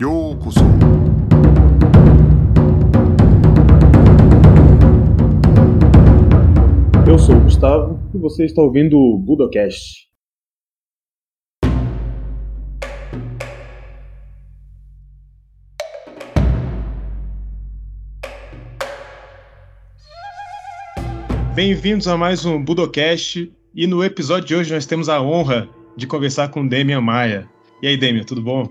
ようこそ Eu sou o Gustavo e você está ouvindo o Budocast. Bem-vindos a mais um Budocast e no episódio de hoje nós temos a honra de conversar com Demian Maia. E aí, Demian, tudo bom?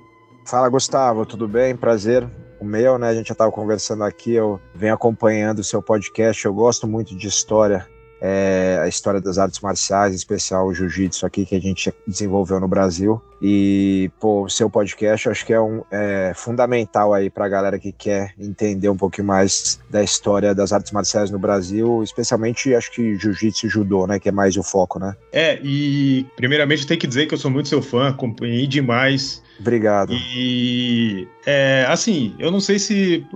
Fala, Gustavo, tudo bem? Prazer. O meu, né? A gente já estava conversando aqui, eu venho acompanhando o seu podcast, eu gosto muito de história é, a história das artes marciais, em especial o jiu-jitsu aqui que a gente desenvolveu no Brasil. E, pô, o seu podcast acho que é, um, é fundamental aí pra galera que quer entender um pouquinho mais da história das artes marciais no Brasil, especialmente acho que jiu-jitsu e judô, né, que é mais o foco, né? É, e primeiramente tenho que dizer que eu sou muito seu fã, acompanhei demais Obrigado. E é, assim, eu não sei se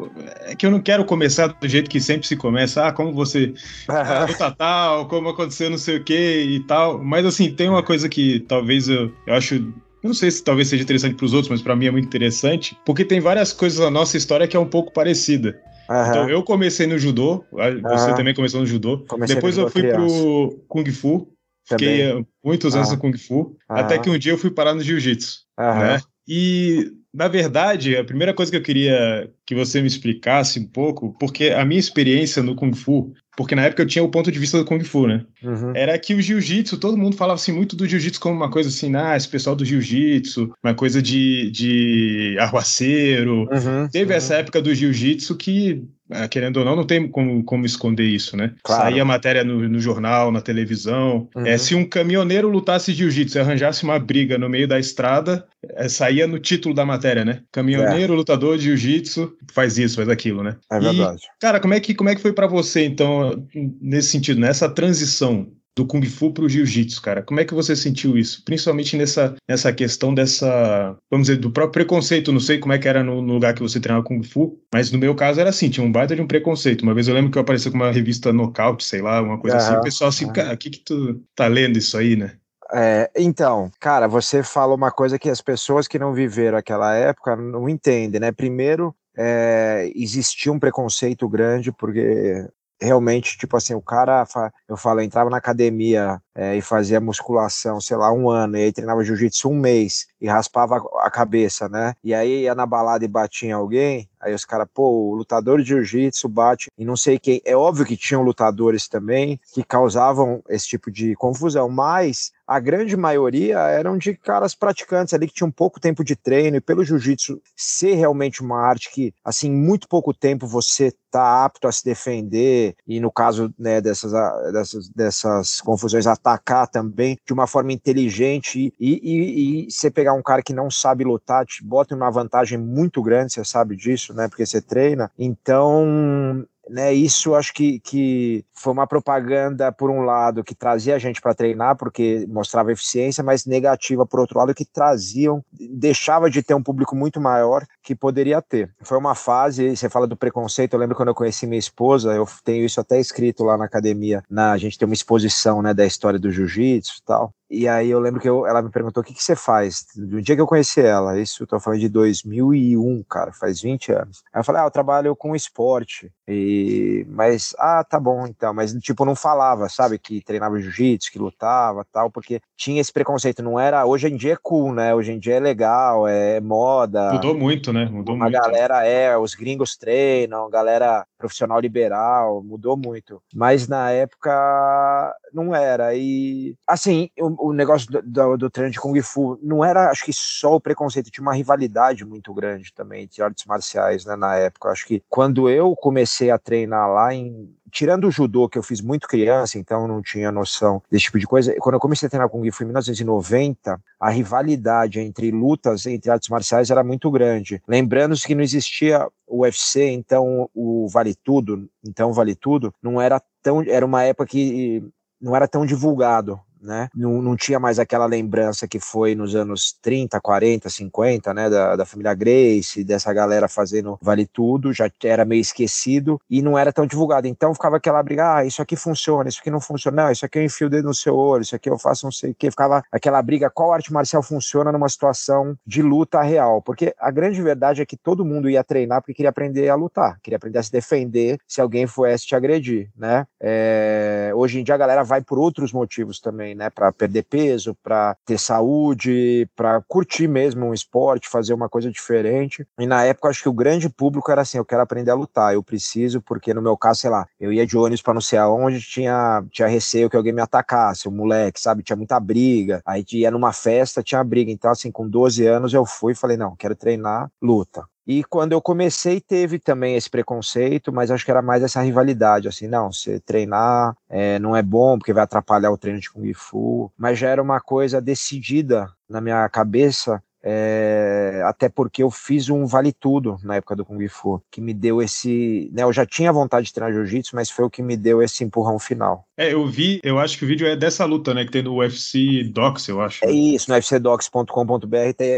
é que eu não quero começar do jeito que sempre se começa, ah, como você luta tal, como aconteceu não sei o que e tal. Mas assim, tem uma coisa que talvez eu, eu acho eu não sei se talvez seja interessante para os outros, mas para mim é muito interessante, porque tem várias coisas na nossa história que é um pouco parecida. Uhum. Então, eu comecei no judô, você uhum. também começou no judô. Comecei Depois eu fui criança. pro Kung Fu, também. fiquei muitos anos uhum. no Kung Fu, até que um dia eu fui parar no Jiu-Jitsu. Né? E, na verdade, a primeira coisa que eu queria que você me explicasse um pouco, porque a minha experiência no Kung Fu, porque na época eu tinha o ponto de vista do Kung Fu, né? Uhum. Era que o Jiu-Jitsu, todo mundo falava assim muito do Jiu-Jitsu como uma coisa assim, ah, esse pessoal do Jiu-Jitsu, uma coisa de, de arruaceiro. Uhum, Teve uhum. essa época do Jiu-Jitsu que ah, querendo ou não, não tem como, como esconder isso, né? Claro. Saía matéria no, no, jornal, na televisão. Uhum. É, se um caminhoneiro lutasse jiu-jitsu e arranjasse uma briga no meio da estrada, é, saía no título da matéria, né? Caminhoneiro, é. lutador de jiu-jitsu, faz isso, faz aquilo, né? É verdade. E, cara, como é que, como é que foi para você, então, nesse sentido, nessa transição do Kung Fu para o Jiu-Jitsu, cara. Como é que você sentiu isso? Principalmente nessa, nessa questão dessa, vamos dizer, do próprio preconceito. Não sei como é que era no, no, lugar que você treinava Kung Fu, mas no meu caso era assim, tinha um baita de um preconceito. Uma vez eu lembro que eu apareci com uma revista Knockout, sei lá, uma coisa assim, o pessoal assim, cara, o que que tu tá lendo isso aí, né? É, então, cara, você fala uma coisa que as pessoas que não viveram aquela época não entendem, né? Primeiro, é, existia um preconceito grande, porque realmente, tipo assim, o cara, eu falo, entrava na academia é, e fazia musculação, sei lá, um ano, e aí treinava jiu-jitsu um mês e raspava a cabeça, né? E aí ia na balada e batia em alguém, aí os caras, pô, o lutador de jiu-jitsu bate e não sei quem. É óbvio que tinham lutadores também que causavam esse tipo de confusão, mas a grande maioria eram de caras praticantes ali que tinham pouco tempo de treino e pelo jiu-jitsu ser realmente uma arte que, assim, muito pouco tempo você tá apto a se defender e no caso, né, dessas, dessas, dessas confusões, atacar também de uma forma inteligente e, e, e você pegar um cara que não sabe lutar, te bota em uma vantagem muito grande, você sabe disso, né? Porque você treina. Então, né, isso acho que, que foi uma propaganda, por um lado, que trazia a gente para treinar, porque mostrava eficiência, mas negativa, por outro lado, que traziam, deixava de ter um público muito maior que poderia ter. Foi uma fase, você fala do preconceito, eu lembro quando eu conheci minha esposa, eu tenho isso até escrito lá na academia, na, a gente tem uma exposição né, da história do jiu-jitsu e tal, e aí eu lembro que eu, ela me perguntou o que, que você faz. Do dia que eu conheci ela, isso eu tô falando de 2001, cara, faz 20 anos. Aí eu falei, ah, eu trabalho com esporte. E, mas, ah, tá bom, então. Mas, tipo, não falava, sabe, que treinava jiu-jitsu, que lutava tal, porque tinha esse preconceito. Não era, hoje em dia é cool, né? Hoje em dia é legal, é moda. Mudou muito, né? Mudou muito. galera é, os gringos treinam, galera profissional liberal, mudou muito. Mas na época não era. E, assim, o, o negócio do, do, do, treino de Kung Fu não era, acho que só o preconceito, tinha uma rivalidade muito grande também entre artes marciais, né, na época. Acho que quando eu comecei a treinar lá em tirando o judô, que eu fiz muito criança, então não tinha noção desse tipo de coisa, quando eu comecei a treinar Kung Fu em 1990, a rivalidade entre lutas, entre artes marciais era muito grande. Lembrando-se que não existia o UFC, então o Vale Tudo, então Vale Tudo, não era tão, era uma época que não era tão divulgado né? Não, não tinha mais aquela lembrança que foi nos anos 30, 40, 50, né? Da, da família Grace, dessa galera fazendo vale tudo, já era meio esquecido e não era tão divulgado. Então ficava aquela briga, ah, isso aqui funciona, isso aqui não funciona, não, isso aqui eu enfio o dedo no seu olho, isso aqui eu faço não sei o que. Ficava aquela briga, qual arte marcial funciona numa situação de luta real? Porque a grande verdade é que todo mundo ia treinar porque queria aprender a lutar, queria aprender a se defender se alguém fosse te agredir, né? É, hoje em dia a galera vai por outros motivos também, né? Para perder peso, para ter saúde, para curtir mesmo um esporte, fazer uma coisa diferente. E na época acho que o grande público era assim, eu quero aprender a lutar, eu preciso porque no meu caso, sei lá, eu ia de ônibus para não sei aonde, tinha tinha receio que alguém me atacasse, o moleque, sabe, tinha muita briga. Aí ia numa festa, tinha briga. Então assim, com 12 anos eu fui e falei, não, quero treinar luta. E quando eu comecei, teve também esse preconceito, mas acho que era mais essa rivalidade, assim, não, você treinar é, não é bom porque vai atrapalhar o treino de Kung Fu, mas já era uma coisa decidida na minha cabeça é, até porque eu fiz um vale tudo na época do Kung Fu, que me deu esse. Né, eu já tinha vontade de treinar jiu-jitsu, mas foi o que me deu esse empurrão final. É, eu vi, eu acho que o vídeo é dessa luta, né? Que tem no UFC Docs, eu acho. É isso, no ufcdocs.com.br.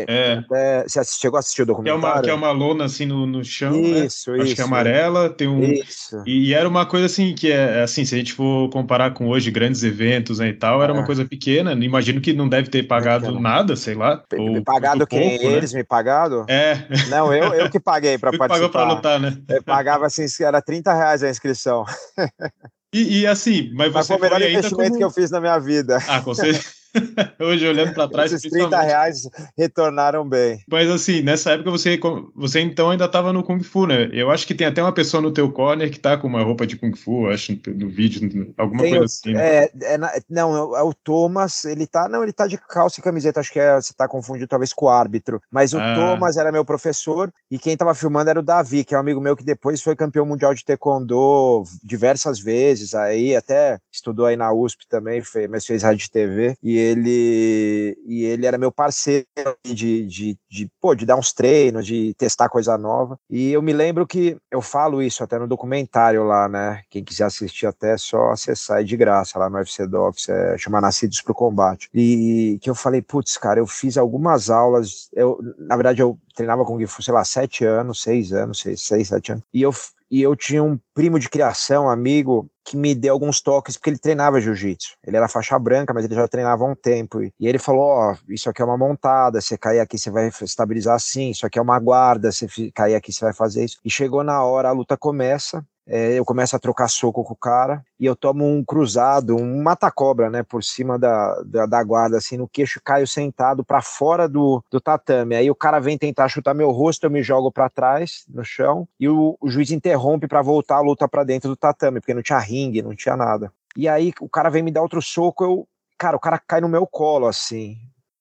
É. Até, você chegou a assistir o documentário? Que é uma, que é uma lona assim no, no chão. Né? Isso, né? isso. Acho que é amarela, tem um. Isso. E, e, era uma coisa assim que é assim, se a gente for comparar com hoje, grandes eventos né, e tal, era é. uma coisa pequena. Imagino que não deve ter pagado nada, sei lá. Ou, pagado quem? Pouco, né? Eles né? me pagado? É. Não, eu, eu que paguei para participar. pagou para lutar, né? Eu pagava assim, era 30 reais a inscrição. E, e, assim, mas você mas foi o melhor investimento como... que eu fiz na minha vida. Ah, com certeza. Hoje, olhando para trás. Esses 30 reais retornaram bem. Mas assim, nessa época você, você então ainda estava no Kung Fu, né? Eu acho que tem até uma pessoa no teu corner que tá com uma roupa de Kung Fu, acho, no vídeo, alguma tem coisa assim. Né? É, é, não, é o Thomas, ele tá. Não, ele tá de calça e camiseta, acho que é, você tá confundindo talvez com o árbitro. Mas o ah. Thomas era meu professor e quem tava filmando era o Davi, que é um amigo meu que depois foi campeão mundial de Taekwondo diversas vezes, aí até estudou aí na USP também, fez, mas fez rádio TV. E ele e ele era meu parceiro de, de, de, pô, de dar uns treinos, de testar coisa nova. E eu me lembro que eu falo isso até no documentário lá, né? Quem quiser assistir até é só acessar é de graça lá no UFC Docs, é, chama Nascidos para o Combate. E que eu falei, putz, cara, eu fiz algumas aulas, eu, na verdade eu treinava com Fu, sei lá, sete anos, seis anos, seis, seis, sete anos. E eu, e eu tinha um primo de criação, amigo, que me deu alguns toques, porque ele treinava jiu-jitsu. Ele era faixa branca, mas ele já treinava há um tempo. E, ele falou: Ó, oh, isso aqui é uma montada, você cair aqui, você vai estabilizar assim, isso aqui é uma guarda, você cair aqui, você vai fazer isso. E chegou na hora, a luta começa, é, eu começo a trocar soco com o cara e eu tomo um cruzado, um mata-cobra, né, por cima da, da, da, guarda, assim, no queixo, caio sentado para fora do, do tatame. Aí o cara vem tentar chutar meu rosto, eu me jogo para trás no chão e o, o juiz interrompe para voltar a luta para dentro do tatame, porque não tinha ringue, não tinha nada. E aí o cara vem me dar outro soco, eu, cara, o cara cai no meu colo, assim.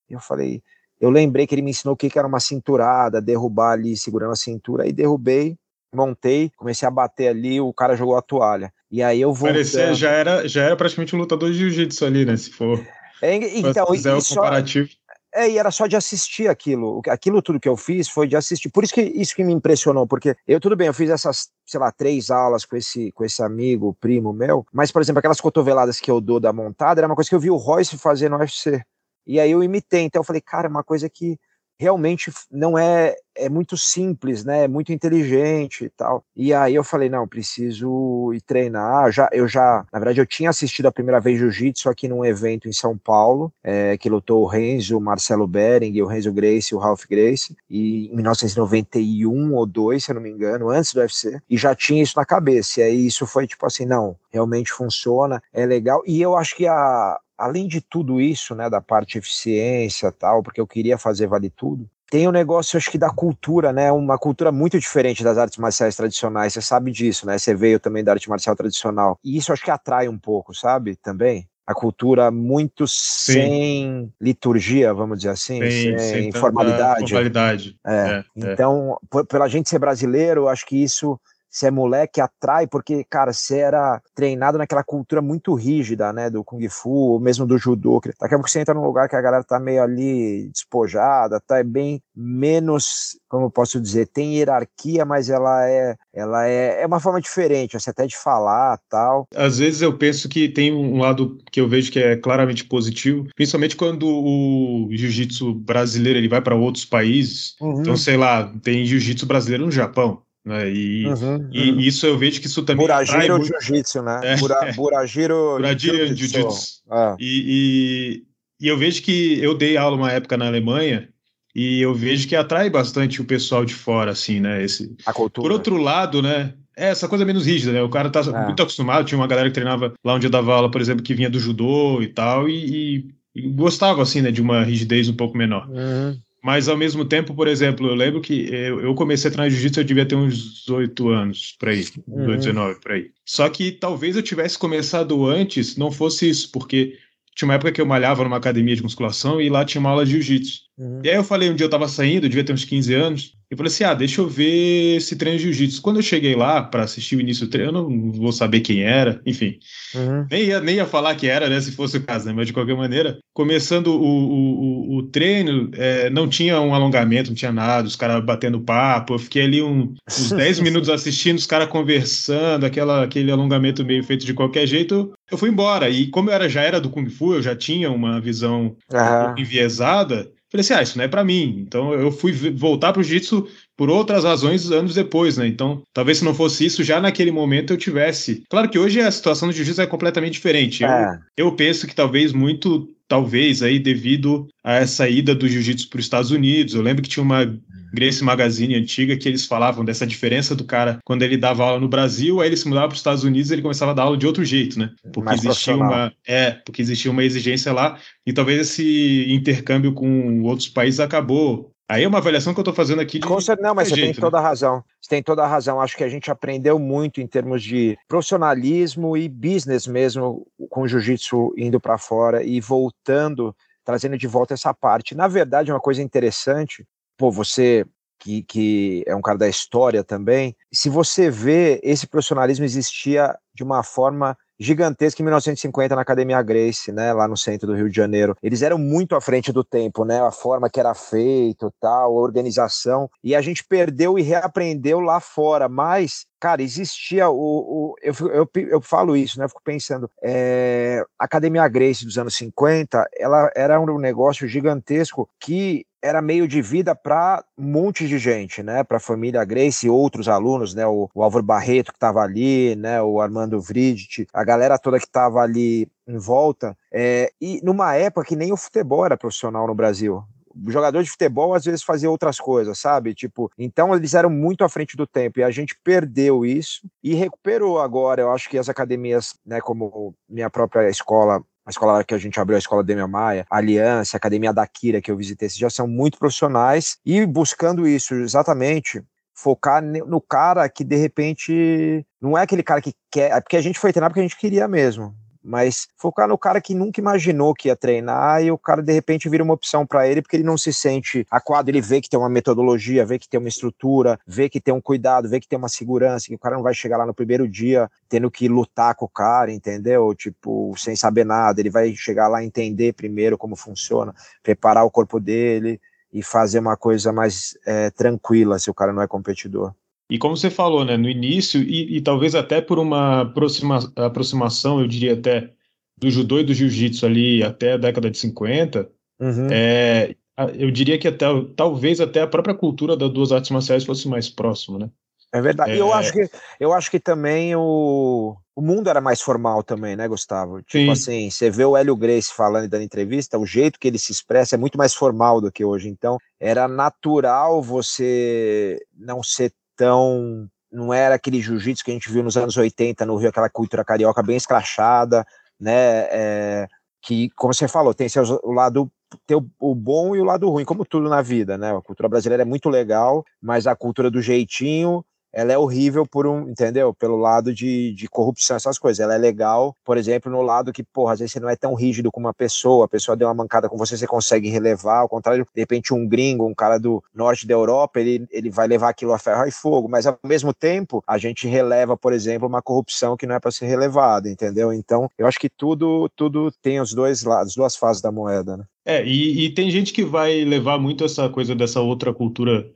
Eu falei, eu lembrei que ele me ensinou o que era uma cinturada, derrubar ali segurando a cintura, e derrubei montei, comecei a bater ali, o cara jogou a toalha. E aí eu vou. Parecia, já era, já era praticamente um lutador de jiu-jitsu ali, né? Se for. É, então, fazer o comparativo. Só, é, e era só de assistir aquilo. Aquilo tudo que eu fiz foi de assistir. Por isso que isso que me impressionou, porque eu, tudo bem, eu fiz essas, sei lá, três aulas com esse, com esse amigo, primo meu, mas, por exemplo, aquelas cotoveladas que eu dou da montada era uma coisa que eu vi o Royce fazer no UFC. E aí eu imitei. Então eu falei, cara, é uma coisa que realmente não é é muito simples, né? É muito inteligente e tal. E aí eu falei, não, preciso ir treinar. Já, eu já, na verdade, eu tinha assistido a primeira vez jiu-jitsu aqui num evento em São Paulo, é, que lutou o Renzo, o Marcelo Bering, o Renzo Grace o Ralph Grace, e em 1991 ou 2, se eu não me engano, antes do UFC, e já tinha isso na cabeça. E aí isso foi tipo assim, não, realmente funciona, é legal. E eu acho que a, além de tudo isso, né, da parte eficiência tal, porque eu queria fazer vale tudo, tem o um negócio, acho que da cultura, né, uma cultura muito diferente das artes marciais tradicionais, você sabe disso, né, você veio também da arte marcial tradicional, e isso acho que atrai um pouco, sabe, também? A cultura muito Sim. sem liturgia, vamos dizer assim, Sim, sem, sem formalidade. formalidade. É. É, é. então, é. pela gente ser brasileiro, acho que isso você é moleque, atrai, porque, cara, você era treinado naquela cultura muito rígida, né, do Kung Fu, ou mesmo do Judô. Daqui a pouco você entra num lugar que a galera tá meio ali despojada, tá é bem menos, como eu posso dizer, tem hierarquia, mas ela é, ela é, é uma forma diferente, assim, até de falar tal. Às vezes eu penso que tem um lado que eu vejo que é claramente positivo, principalmente quando o jiu-jitsu brasileiro ele vai para outros países. Uhum. Então, sei lá, tem jiu-jitsu brasileiro no Japão. Né? E, uhum, e uhum. isso eu vejo que isso também. Burajiro muito... Jiu-Jitsu, né? É. Bura, Burajiro Jiu-Jitsu. Ah. E, e, e eu vejo que eu dei aula uma época na Alemanha e eu vejo que atrai bastante o pessoal de fora, assim, né? Esse... A cultura. Por outro lado, né? É essa coisa menos rígida, né? O cara tá é. muito acostumado. Tinha uma galera que treinava lá onde eu dava aula, por exemplo, que vinha do judô e tal, e, e, e gostava, assim, né? De uma rigidez um pouco menor. Uhum. Mas ao mesmo tempo, por exemplo, eu lembro que eu, eu comecei a treinar jiu-jitsu, eu devia ter uns 18 anos por aí, uhum. 19 por aí. Só que talvez eu tivesse começado antes, não fosse isso, porque tinha uma época que eu malhava numa academia de musculação e lá tinha uma aula de jiu-jitsu. Uhum. E aí eu falei, um dia eu tava saindo, eu devia ter uns 15 anos, e falei assim: ah, deixa eu ver esse treino de jiu-jitsu. Quando eu cheguei lá para assistir o início do treino, eu não vou saber quem era, enfim. Uhum. Nem, ia, nem ia falar que era, né, se fosse o caso, né? Mas de qualquer maneira, começando o, o, o, treino, é, não tinha um alongamento, não tinha nada, os caras batendo papo. Eu fiquei ali um, uns 10 minutos assistindo, os caras conversando, aquela, aquele alongamento meio feito de qualquer jeito. Eu fui embora. E como eu era, já era do Kung Fu, eu já tinha uma visão uhum. enviesada. Falei assim, ah, isso não é para mim. Então eu fui voltar para o jiu-jitsu por outras razões anos depois, né? Então, talvez se não fosse isso, já naquele momento eu tivesse. Claro que hoje a situação do jiu-jitsu é completamente diferente. É. Eu, eu penso que talvez muito, talvez aí devido a essa ida do jiu-jitsu para os Estados Unidos. Eu lembro que tinha uma Grace Magazine antiga que eles falavam dessa diferença do cara quando ele dava aula no Brasil, aí ele se mudava para os Estados Unidos e ele começava a dar aula de outro jeito, né? Porque Mais existia uma é, porque existia uma exigência lá e talvez esse intercâmbio com outros países acabou Aí é uma avaliação que eu estou fazendo aqui. De não, mas você jeito, tem toda né? a razão. Você tem toda a razão. Acho que a gente aprendeu muito em termos de profissionalismo e business mesmo com o jiu-jitsu indo para fora e voltando, trazendo de volta essa parte. Na verdade, uma coisa interessante pô, você que, que é um cara da história também, se você vê, esse profissionalismo existia de uma forma gigantesca em 1950 na Academia Grace, né, lá no centro do Rio de Janeiro. Eles eram muito à frente do tempo, né, a forma que era feito, tal, a organização, e a gente perdeu e reaprendeu lá fora, mas cara, existia o. o eu, eu, eu, falo isso, né? Eu fico pensando. É, a Academia Grace dos anos 50, ela era um negócio gigantesco que era meio de vida para um monte de gente, né? Para a família Grace e outros alunos, né? O, o Álvaro Barreto que estava ali, né? O Armando Vridt, a galera toda que estava ali em volta. É, e numa época que nem o futebol era profissional no Brasil, jogador de futebol às vezes fazia outras coisas, sabe? Tipo, então eles eram muito à frente do tempo e a gente perdeu isso e recuperou agora. Eu acho que as academias, né, como minha própria escola a escola que a gente abriu, a escola Demian Maia, a Aliança, a Academia da Kira, que eu visitei, já são muito profissionais e buscando isso exatamente focar no cara que de repente não é aquele cara que quer, é porque a gente foi treinar porque a gente queria mesmo mas focar no cara que nunca imaginou que ia treinar e o cara de repente vira uma opção para ele porque ele não se sente aquado, ele vê que tem uma metodologia, vê que tem uma estrutura, vê que tem um cuidado, vê que tem uma segurança, que o cara não vai chegar lá no primeiro dia tendo que lutar com o cara, entendeu? Tipo, sem saber nada, ele vai chegar lá entender primeiro como funciona, preparar o corpo dele e fazer uma coisa mais é, tranquila se o cara não é competidor. E como você falou, né, no início, e, e talvez até por uma aproxima, aproximação, eu diria até, do judô e do jiu-jitsu ali até a década de 50, uhum. é, eu diria que até, talvez até a própria cultura das duas artes marciais fosse mais próximo, né? É verdade. É... Eu, acho que, eu acho que também o, o mundo era mais formal também, né, Gustavo? Tipo Sim. assim, você vê o Hélio Grace falando e dando entrevista, o jeito que ele se expressa é muito mais formal do que hoje. Então, era natural você não ser tão. Não era aquele jiu-jitsu que a gente viu nos anos 80 no Rio, aquela cultura carioca bem escrachada, né? É, que, como você falou, tem o lado tem o, bom e o lado ruim, como tudo na vida, né? A cultura brasileira é muito legal, mas a cultura do jeitinho ela é horrível por um, entendeu? Pelo lado de, de corrupção, essas coisas. Ela é legal, por exemplo, no lado que, porra, às vezes você não é tão rígido com uma pessoa, a pessoa deu uma mancada com você, você consegue relevar, ao contrário, de repente um gringo, um cara do norte da Europa, ele, ele vai levar aquilo a ferro e fogo, mas ao mesmo tempo, a gente releva, por exemplo, uma corrupção que não é para ser relevada, entendeu? Então, eu acho que tudo, tudo tem os dois lados, duas fases da moeda, né? É, e, e tem gente que vai levar muito essa coisa dessa outra cultura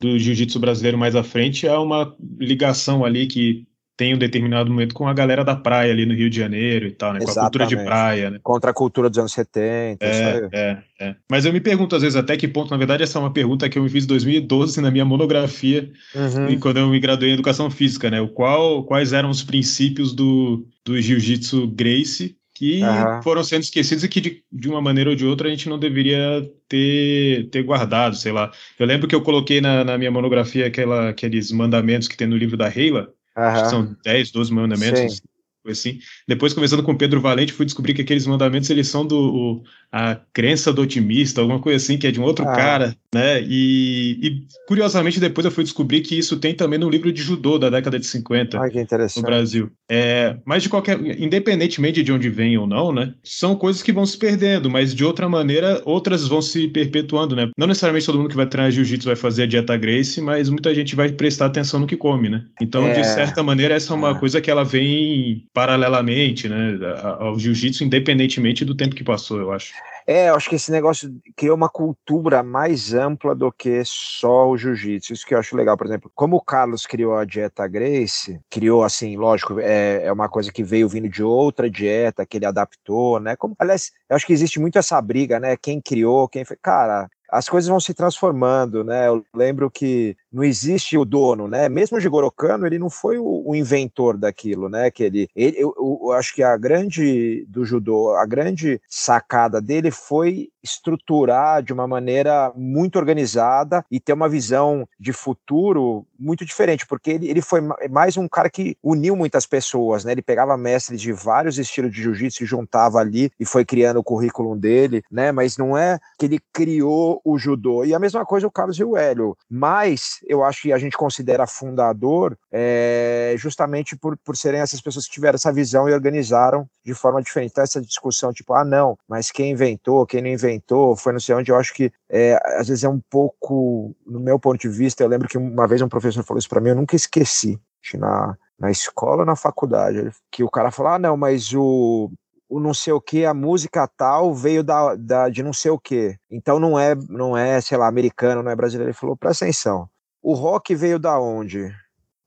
do jiu-jitsu brasileiro mais à frente a uma ligação ali que tem um determinado momento com a galera da praia ali no Rio de Janeiro e tal, né? Com a cultura de praia, né? Contra a cultura dos anos 70. É, é, é. Mas eu me pergunto às vezes até que ponto, na verdade, essa é uma pergunta que eu me fiz em 2012 na minha monografia, uhum. quando eu me graduei em Educação Física, né? O qual, quais eram os princípios do, do Jiu-Jitsu Grace que uhum. foram sendo esquecidos e que de, de, uma maneira ou de outra a gente não deveria ter, ter guardado, sei lá. Eu lembro que eu coloquei na, na minha monografia aquela, aqueles mandamentos que tem no livro da Reila, uhum. são 10, 12 mandamentos, Sim assim. Depois, conversando com o Pedro Valente, fui descobrir que aqueles mandamentos eles são do o, a crença do otimista, alguma coisa assim, que é de um outro ah. cara, né? E, e, curiosamente, depois eu fui descobrir que isso tem também no livro de judô da década de 50 Ai, no Brasil. É, mas de qualquer, independentemente de onde vem ou não, né? São coisas que vão se perdendo, mas de outra maneira, outras vão se perpetuando, né? Não necessariamente todo mundo que vai treinar jiu-jitsu vai fazer a dieta Grace, mas muita gente vai prestar atenção no que come, né? Então, é. de certa maneira, essa é uma é. coisa que ela vem paralelamente, né, ao jiu-jitsu, independentemente do tempo que passou, eu acho. É, eu acho que esse negócio criou uma cultura mais ampla do que só o jiu-jitsu. Isso que eu acho legal, por exemplo, como o Carlos criou a dieta Grace, criou assim, lógico, é, é uma coisa que veio vindo de outra dieta que ele adaptou, né? Como, aliás, eu acho que existe muito essa briga, né? Quem criou, quem fez. Cara, as coisas vão se transformando, né? Eu lembro que não existe o dono, né? Mesmo o Jigoro Kano, ele não foi o, o inventor daquilo, né? Que ele, ele eu, eu, acho que a grande do judô, a grande sacada dele foi estruturar de uma maneira muito organizada e ter uma visão de futuro muito diferente, porque ele, ele foi mais um cara que uniu muitas pessoas, né? Ele pegava mestres de vários estilos de jiu-jitsu e juntava ali e foi criando o currículo dele, né? Mas não é que ele criou o judô. E a mesma coisa o Carlos e o Hélio. Mas eu acho que a gente considera fundador é, justamente por, por serem essas pessoas que tiveram essa visão e organizaram de forma diferente. Então, essa discussão, tipo, ah, não, mas quem inventou, quem não inventou, foi não sei onde, eu acho que é, às vezes é um pouco, no meu ponto de vista, eu lembro que uma vez um professor falou isso para mim, eu nunca esqueci, na, na escola na faculdade, que o cara falou, ah, não, mas o, o não sei o que, a música tal veio da, da, de não sei o que. Então não é, não é, sei lá, americano, não é brasileiro. Ele falou, presta atenção. O rock veio da onde?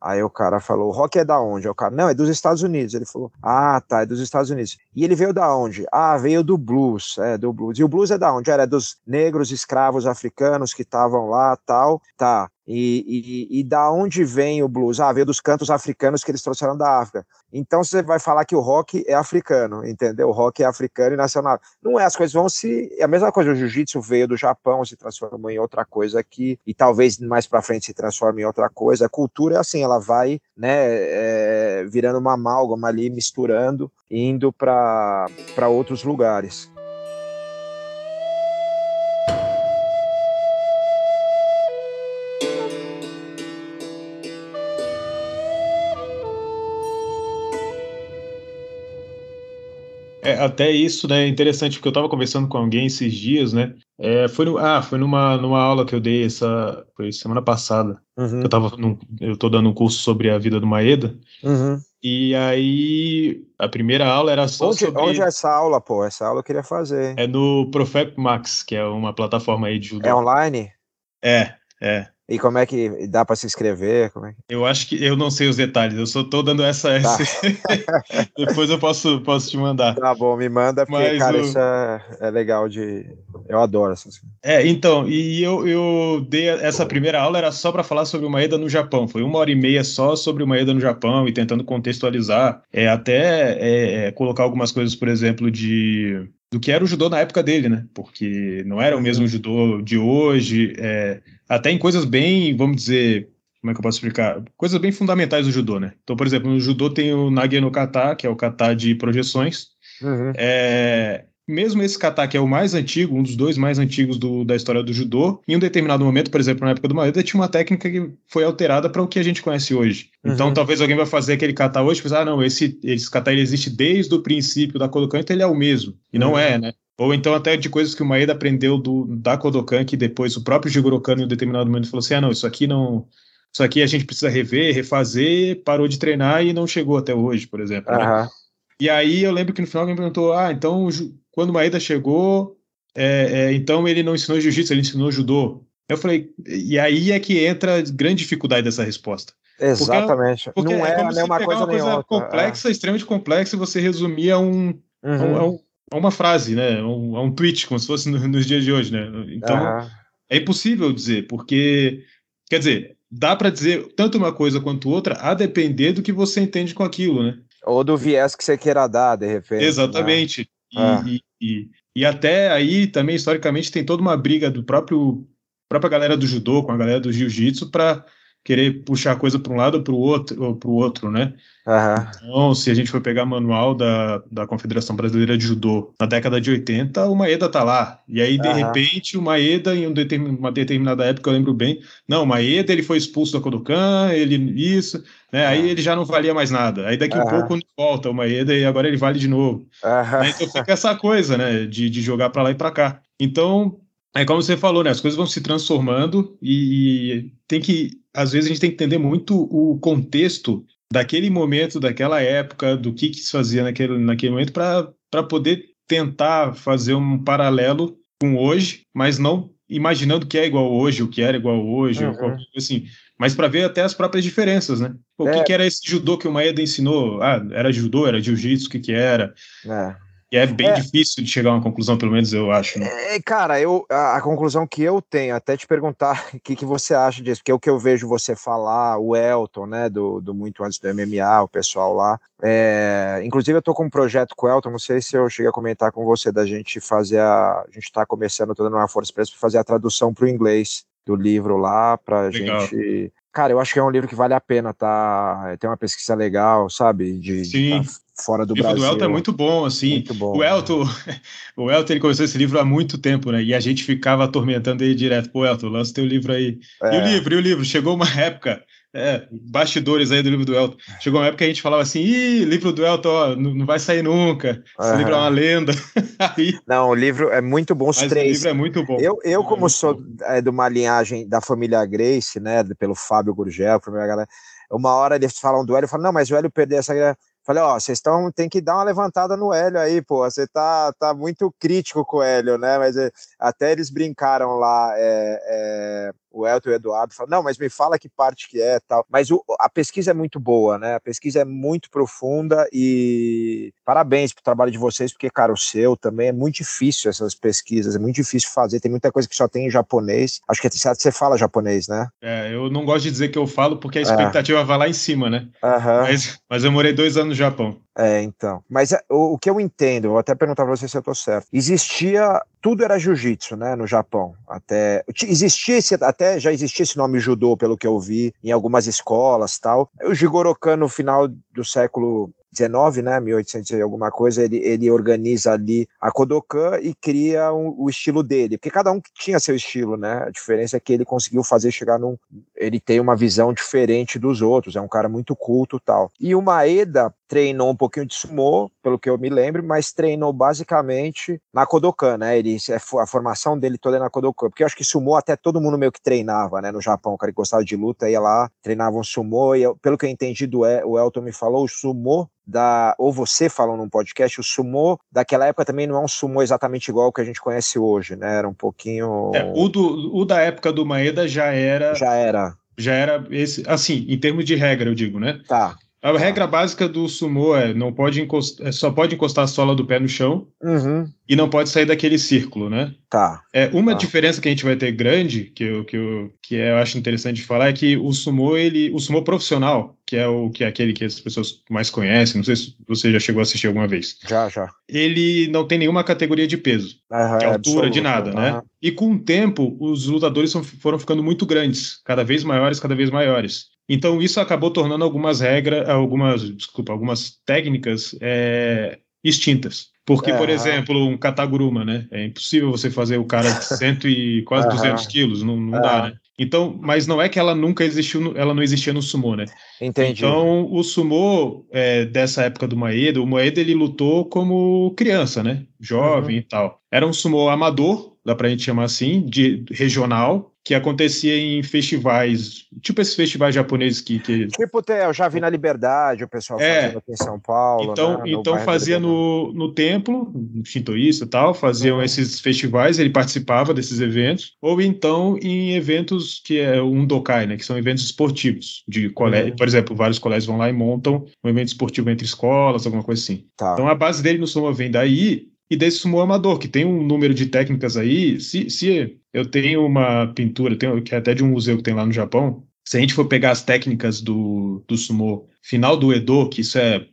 Aí o cara falou, o rock é da onde? O cara, não, é dos Estados Unidos. Ele falou, ah, tá, é dos Estados Unidos. E ele veio da onde? Ah, veio do blues, é, do blues. E o blues é da onde? Era dos negros escravos africanos que estavam lá, tal, tá. E, e, e, da onde vem o blues? Ah, veio dos cantos africanos que eles trouxeram da África. Então você vai falar que o rock é africano, entendeu? O rock é africano e nacional. Não é, as coisas vão se. É a mesma coisa, o jiu-jitsu veio do Japão, se transformou em outra coisa aqui, e talvez mais para frente se transforme em outra coisa. A cultura é assim, ela vai né, é, virando uma amálgama ali, misturando, indo para outros lugares. É, até isso, né, é interessante, porque eu estava conversando com alguém esses dias, né, é, foi, no, ah, foi numa, numa aula que eu dei essa, foi semana passada, uhum. eu tava num, eu tô dando um curso sobre a vida do Maeda, uhum. e aí a primeira aula era só onde, sobre... Onde é essa aula, pô? Essa aula eu queria fazer. É no Profep Max, que é uma plataforma aí de. É online? É, é. E como é que dá para se inscrever? Como é que... Eu acho que eu não sei os detalhes, eu só estou dando essa. Tá. Depois eu posso, posso te mandar. Tá bom, me manda, porque, Mas cara, o... isso é, é, legal de. Eu adoro essas coisas. É, então, e eu, eu dei essa primeira aula era só para falar sobre o Maeda no Japão. Foi uma hora e meia só sobre o Maeda no Japão e tentando contextualizar, é, até é, é colocar algumas coisas, por exemplo, de do que era o judô na época dele, né? Porque não era o mesmo judô de hoje, é, até em coisas bem, vamos dizer, como é que eu posso explicar? Coisas bem fundamentais do judô, né? Então, por exemplo, no judô tem o Nage no kata, que é o kata de projeções. Uhum. É, mesmo esse kata, que é o mais antigo, um dos dois mais antigos do, da história do judô, em um determinado momento, por exemplo, na época do Maeda, tinha uma técnica que foi alterada para o que a gente conhece hoje. Então, uhum. Então, talvez alguém vai fazer aquele kata hoje e pensar, ah, não, esse, esse kata ele existe desde o princípio da Kodokan, então ele é o mesmo. E uhum. não é, né? Ou então até de coisas que o Maeda aprendeu do, da Kodokan, que depois o próprio Jigoro Kano em um determinado momento falou assim, ah, não, isso aqui não... Isso aqui a gente precisa rever, refazer, parou de treinar e não chegou até hoje, por exemplo. Uhum. Né? E aí eu lembro que no final alguém perguntou: ah, então quando o Maeda chegou, é, é, então ele não ensinou jiu-jitsu, ele ensinou judô. Eu falei, e aí é que entra a grande dificuldade dessa resposta. Exatamente. Porque, porque não é, é como uma coisa, uma coisa complexa, é. extremamente complexa, e você resumir a, um, uhum. a, um, a, uma frase, né? A um, a um tweet, como se fosse nos dias de hoje, né? Então, uhum. é impossível dizer, porque, quer dizer, dá para dizer tanto uma coisa quanto outra, a depender do que você entende com aquilo, né? Ou do viés que você queira dar, de repente. Né? Exatamente. Né? E, ah. e, e, e, até aí também, historicamente, tem toda uma briga do próprio própria galera do judô com a galera do jiu-jitsu para querer puxar a coisa para um lado ou para o outro, ou pro outro, né? Uhum. Então, se a gente for pegar manual da, da Confederação Brasileira de Judô na década de 80, o Maeda tá lá. E aí, de uhum. repente, o Maeda, em um uma determinada época, eu lembro bem, não, o Maeda ele foi expulso da Kodokan, ele isso, né? Aí ele já não valia mais nada. Aí daqui a uhum. pouco volta o Maeda e agora ele vale de novo. Né? Então fica essa coisa, né? De, de jogar para lá e para cá. Então, é como você falou, né? As coisas vão se transformando e, tem que, às vezes, a gente tem que entender muito o contexto daquele momento, daquela época, do que, que se fazia naquele, naquele momento, para poder tentar fazer um paralelo com hoje, mas não imaginando que é igual hoje, o que era igual hoje, uhum. ou assim, mas para ver até as próprias diferenças, né? O é. que, que, era esse judô que o Maeda ensinou? Ah, era judô, era jiu-jitsu, o que, que era? É. E é bem é. difícil de chegar a uma conclusão, pelo menos eu acho. Né? É, cara, eu, a, a, conclusão que eu tenho, até te perguntar o que, que você acha disso, porque é o que eu vejo você falar, o Elton, né, do, do Muito Antes do MMA, o pessoal lá. É, inclusive, eu tô com um projeto com o Elton, não sei se eu cheguei a comentar com você, da gente fazer a. A gente tá começando, tô dando uma força para isso, fazer a tradução para o inglês do livro lá, para gente cara, eu acho que é um livro que vale a pena, tá? Tem uma pesquisa legal, sabe? De, Sim. De tá fora do o livro Brasil. do Elton é muito bom, assim. Muito bom, o Elton, o Elton ele começou esse livro há muito tempo, né? E a gente ficava atormentando ele direto. Pô, Elton, lança teu livro aí. É. E o livro, e o livro? Chegou uma época é, bastidores aí do livro do Elton. Chegou uma época que a gente falava assim: ih, livro do Elton, ó, não, não vai sair nunca. Esse uhum. livro é uma lenda. aí... Não, o livro é muito bom. Os Mas três. O livro é muito bom. Eu, eu como é sou é, de uma linhagem da família Grace, né, pelo Fábio Gurgel, primeira galera, uma hora eles falam do Hélio, falo, não, mas o Hélio perdeu essa Falei, ó, vocês estão, tem que dar uma levantada no Hélio aí, pô. Você tá, tá muito crítico com o Hélio, né? Mas é, até eles brincaram lá, é, é, o Elton e o Eduardo falam, não, mas me fala que parte que é tal. Mas o, a pesquisa é muito boa, né? A pesquisa é muito profunda e parabéns pro trabalho de vocês, porque, cara, o seu também é muito difícil essas pesquisas, é muito difícil fazer, tem muita coisa que só tem em japonês. Acho que você fala japonês, né? É, eu não gosto de dizer que eu falo, porque a é. expectativa é. vai lá em cima, né? Uhum. Mas, mas eu morei dois anos no Japão. É, então. Mas é, o, o, que eu entendo, vou até perguntar pra você se eu tô certo. Existia, tudo era jiu-jitsu, né, no Japão. Até existia esse, até já existia esse nome judô, pelo que eu vi, em algumas escolas tal. O Jigoro no final do século 19, né, 1800 e alguma coisa, ele, ele organiza ali a Kodokan e cria um, o estilo dele, porque cada um tinha seu estilo, né, a diferença é que ele conseguiu fazer chegar num, ele tem uma visão diferente dos outros, é um cara muito culto tal. E o Maeda treinou um pouquinho de sumô, pelo que eu me lembro, mas treinou basicamente na Kodokan, né, ele, é a formação dele toda é na Kodokan, porque eu acho que sumô até todo mundo meio que treinava, né, no Japão, o cara que gostava de luta ia lá, treinava um sumô, e eu, pelo que eu entendi do o Elton me falou, o sumô da, ou você falou num podcast, o sumô daquela época também não é um sumô exatamente igual ao que a gente conhece hoje, né? Era um pouquinho. É, o, do, o da época do Maeda já era. Já era. Já era esse, assim, em termos de regra, eu digo, né? Tá. A regra básica do sumô é não pode encostar, é, só pode encostar a sola do pé no chão uhum. e não pode sair daquele círculo, né? Tá. É uma tá. diferença que a gente vai ter grande, que eu, que eu, que eu acho interessante de falar, é que o sumô ele, o sumô profissional, que é o que é aquele que as pessoas mais conhecem, não sei se você já chegou a assistir alguma vez. Já, já. Ele não tem nenhuma categoria de peso, uhum, de altura, absoluto, de nada, uhum. né? E com o tempo, os lutadores foram ficando muito grandes, cada vez maiores, cada vez maiores. Então isso acabou tornando algumas regras, algumas, desculpa, algumas técnicas é, extintas. Porque, por exemplo, um Kataguruma, né? É impossível você fazer o cara de cento e quase 200 quilos, não, não dá, né? Então, mas não é que ela nunca existiu, ela não existia no sumô, né? Entendi. Então, o sumô é, dessa época do Maeda, o Maeda ele lutou como criança, né? Jovem uhum. e tal. Era um sumô amador, dá pra gente chamar assim, de regional, que acontecia em festivais, tipo esses festivais japoneses que. que... Tipo, eu já vi na Liberdade, o pessoal é, fazendo aqui em São Paulo. Então, né, então fazia no, no templo, no shintoísta e tal, faziam uhum. esses festivais, ele participava desses eventos, ou então em eventos que é um dokai, né, que são eventos esportivos, de colégio, uhum. por exemplo, vários colégios vão lá e montam um evento esportivo entre escolas, alguma coisa assim. Tá. Então a base dele no Soma vem daí, e desse sumo amador, que tem um número de técnicas aí. Se, se eu tenho uma pintura, tenho, que é até de um museu que tem lá no Japão, se a gente for pegar as técnicas do, do sumo final do Edo, que isso é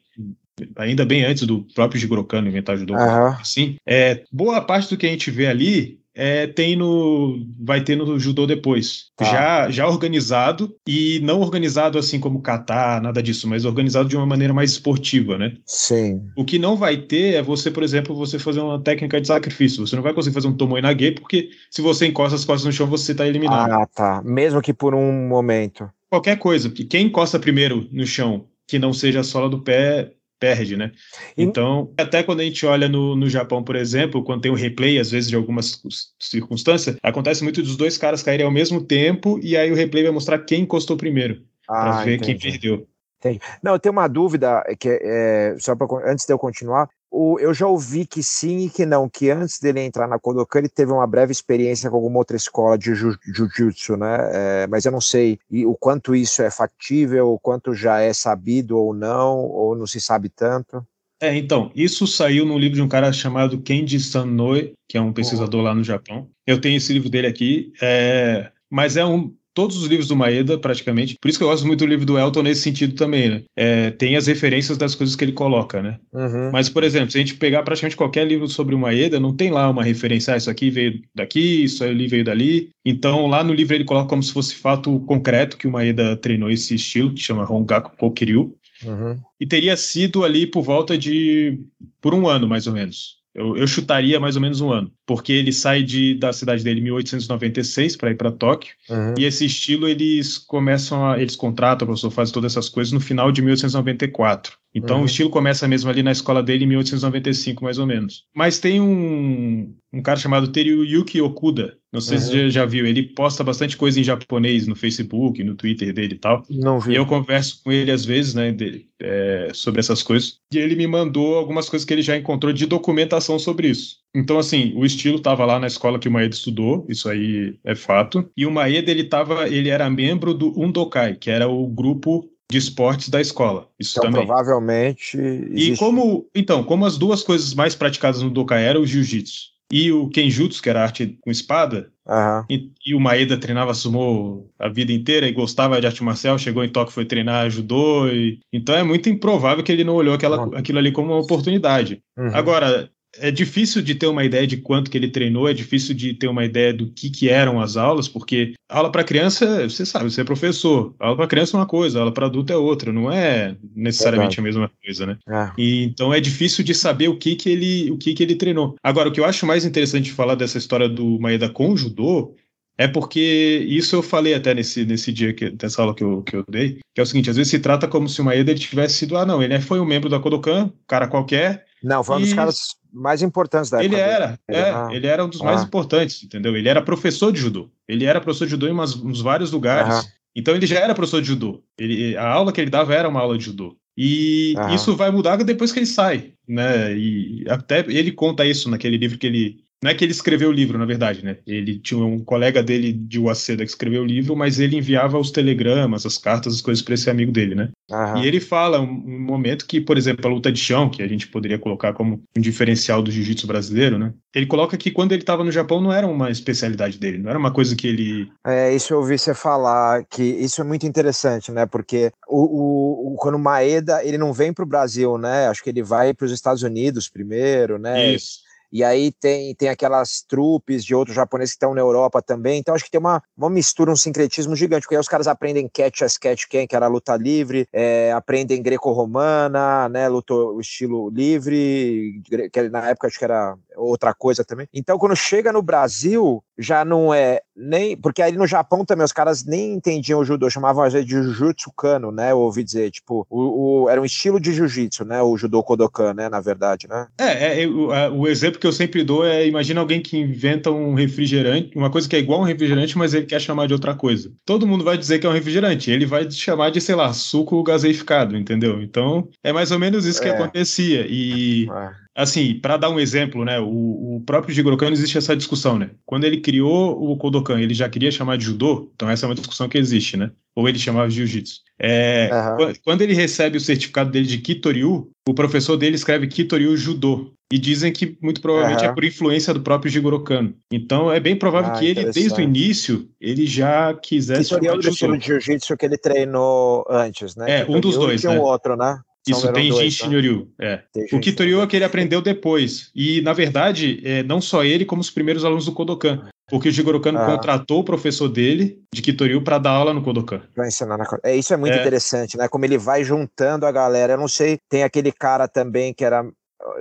ainda bem antes do próprio Jigoro Kano inventar judô, uhum. assim, é, boa parte do que a gente vê ali é, tem no vai ter no judô depois. Ah. já já organizado e não organizado assim como kata nada disso mas organizado de uma maneira mais esportiva né? Sim. O que não vai ter é você por exemplo você fazer uma técnica de sacrifício. Você não vai conseguir fazer um tomoe nage porque se você encosta as costas no chão você está eliminado. Ah tá. Mesmo que por um momento. Qualquer coisa. Quem encosta primeiro no chão que não seja a sola do pé perde, né? Então, até quando a gente olha no, no Japão, por exemplo, quando tem um replay, às vezes, de algumas circunstâncias, acontece muito dos dois caras caírem ao mesmo tempo e aí o replay vai mostrar quem encostou primeiro, ah, para ver entendi. quem perdeu. Entendi. Não, eu tenho uma dúvida, que é, só pra, antes de eu continuar, o, eu já ouvi que sim e que não, que antes dele entrar na Kodokan ele teve uma breve experiência com alguma outra escola de jiu-jitsu, né? É, mas eu não sei e, o quanto isso é factível, o quanto já é sabido ou não, ou não se sabe tanto. É, então, isso saiu num livro de um cara chamado Kenji Sanoi, que é um pesquisador oh. lá no Japão. Eu tenho esse livro dele aqui, é, mas é um, todos os livros do Maeda, praticamente. Por isso que eu gosto muito do livro do Elton nesse sentido também, né? É, tem as referências das coisas que ele coloca, né? Uhum. Mas, por exemplo, se a gente pegar praticamente qualquer livro sobre o Maeda, não tem lá uma referência, ah, isso aqui veio daqui, isso ali veio dali. Então, lá no livro ele coloca como se fosse fato concreto que o Maeda treinou esse estilo, que chama Hongaku Kokiryu. Uhum. E teria sido ali por volta de... por um ano, mais ou menos. Eu, eu, chutaria mais ou menos um ano, porque ele sai de, da cidade dele em 1896 para ir para Tóquio, uhum. e esse estilo eles começam a, eles contratam, o professor faz todas essas coisas no final de 1894. Então uhum. o estilo começa mesmo ali na escola dele em 1895, mais ou menos. Mas tem um, um cara chamado Teruyuki Okuda, não sei uhum. se você já viu, ele posta bastante coisa em japonês no Facebook, no Twitter dele e tal. Não vi. E eu converso com ele às vezes, né, de, é, sobre essas coisas. E ele me mandou algumas coisas que ele já encontrou de documentação sobre isso. Então, assim, o estilo estava lá na escola que o Maeda estudou, isso aí é fato. E o Maeda, ele, tava, ele era membro do Undokai, que era o grupo de esportes da escola. Isso então, também. Provavelmente. Existe... E como. Então, como as duas coisas mais praticadas no Dokai eram o jiu-jitsu e o Kenjutsu, que era arte com espada, uhum. e, e, o Maeda treinava sumo a vida inteira e gostava de arte marcial, chegou em Tóquio, foi treinar, ajudou, e, então é muito improvável que ele não olhou aquela, uhum. aquilo ali como uma oportunidade. Uhum. Agora, é difícil de ter uma ideia de quanto que ele treinou, é difícil de ter uma ideia do que, que eram as aulas, porque aula para criança, você sabe, você é professor. Aula para criança é uma coisa, aula para adulto é outra, não é necessariamente a mesma coisa, né? É. E, então é difícil de saber o que que ele, o que que ele treinou. Agora, o que eu acho mais interessante de falar dessa história do Maeda com o judô é porque isso eu falei até nesse, nesse dia, que, nessa aula que eu, que eu dei, que é o seguinte, às vezes se trata como se o Maeda ele tivesse sido, ah não, ele foi um membro da Kodokan, cara qualquer, não, foi um dos caras mais importantes da época. Ele era, é, ah, ele era um dos ah. mais importantes, entendeu? Ele era professor de judô. Ele era professor de judô em umas, uns vários lugares. Ah. Então ele já era professor de judô. Ele, a aula que ele dava era uma aula de judô. E isso vai mudar depois que ele sai, né? E até ele conta isso naquele livro que ele não é que ele escreveu o livro, na verdade, né? Ele tinha um colega dele de Uaceda que escreveu o livro, mas ele enviava os telegramas, as cartas, as coisas para esse amigo dele, né? Aham. E ele fala um, um, momento que, por exemplo, a luta de chão, que a gente poderia colocar como um diferencial do jiu-jitsu brasileiro, né? Ele coloca que quando ele estava no Japão não era uma especialidade dele, não era uma coisa que ele. É, isso eu ouvi você falar, que isso é muito interessante, né? Porque o, o, quando o Maeda ele não vem para o Brasil, né? Acho que ele vai para os Estados Unidos primeiro, né? Isso e aí tem, tem aquelas trupes de outros japoneses que estão na Europa também, então acho que tem uma, uma mistura, um sincretismo gigante, porque aí os caras aprendem catch as catch quem, que era luta livre, é, aprendem greco-romana, né, luta, o estilo livre, que na época acho que era outra coisa também. Então quando chega no Brasil, já não é nem, porque aí no Japão também os caras nem entendiam o judô, chamavam às vezes de jujutsu kano, né, eu ouvi dizer, tipo, o, o era um estilo de jiu-jitsu, né, o judô Kodokan, né, na verdade, né? É, é, o, o exemplo que eu sempre dou é, imagina alguém que inventa um refrigerante, uma coisa que é igual a um refrigerante, mas ele quer chamar de outra coisa. Todo mundo vai dizer que é um refrigerante, ele vai chamar de, sei lá, suco gaseificado, entendeu? Então, é mais ou menos isso que é. acontecia. E é assim, para dar um exemplo, né, o, o próprio Jigoro Kano existe essa discussão, né? Quando ele criou o Kodokan, ele já queria chamar de judô, então essa é uma discussão que existe, né? Ou ele chamava de jiu-jitsu. É, uhum. Quando ele recebe o certificado dele de Kitoryu, o professor dele escreve Kitoryu Judô. E dizem que muito provavelmente uhum. é por influência do próprio Jigoro Kano. Então é bem provável ah, que ele, desde o início, ele já quisesse. Kitoryu é o estilo de jiu-jitsu que ele treinou antes, né? É, um dos dois. Né? um outro, né? Isso, tem Jin Shinryu. Né? É. O Kitoryu é que ele aprendeu depois. E, na verdade, é, não só ele, como os primeiros alunos do Kodokan. Porque o Jigoro Kano ah. contratou o professor dele, de Kitoryu, para dar aula no Kodokan. Pra ensinar na... É, isso é muito é. interessante, né? Como ele vai juntando a galera. Eu não sei, tem aquele cara também que era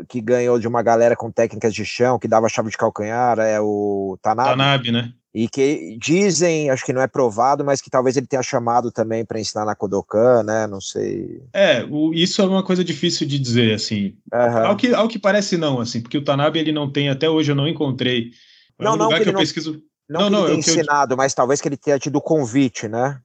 que ganhou de uma galera com técnicas de chão, que dava chave de calcanhar, é o Tanabe. Tanabe, né? E que dizem, acho que não é provado, mas que talvez ele tenha chamado também para ensinar na Kodokan, né? Não sei. É, o, isso é uma coisa difícil de dizer, assim. Uhum. Ao, que, ao que parece não, assim, porque o Tanabe ele não tem, até hoje eu não encontrei. É não, um não, lugar que, que eu não, pesquiso. Não, não, não ele tenha ensinado, eu... mas talvez que ele tenha tido convite, né?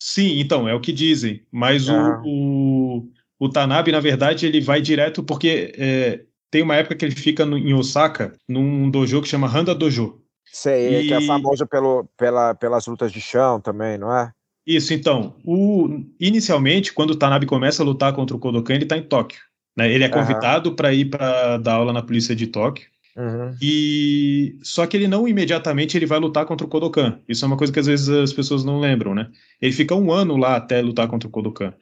Sim, então, é o que dizem. Mas uhum. o, o, o Tanabe, na verdade, ele vai direto porque é, tem uma época que ele fica no, em Osaka, num dojo que chama Handa Dojo. Sei, e... que é famoso pelo, pela, pelas lutas de chão também, não é? Isso, então. O, inicialmente, quando o Tanabe começa a lutar contra o Kodokan, ele está em Tóquio. Né? Ele é convidado uhum. para ir para dar aula na polícia de Tóquio. Uhum. E só que ele não imediatamente ele vai lutar contra o Kodokan. Isso é uma coisa que às vezes as pessoas não lembram, né? Ele fica um ano lá até lutar contra o Kodokan.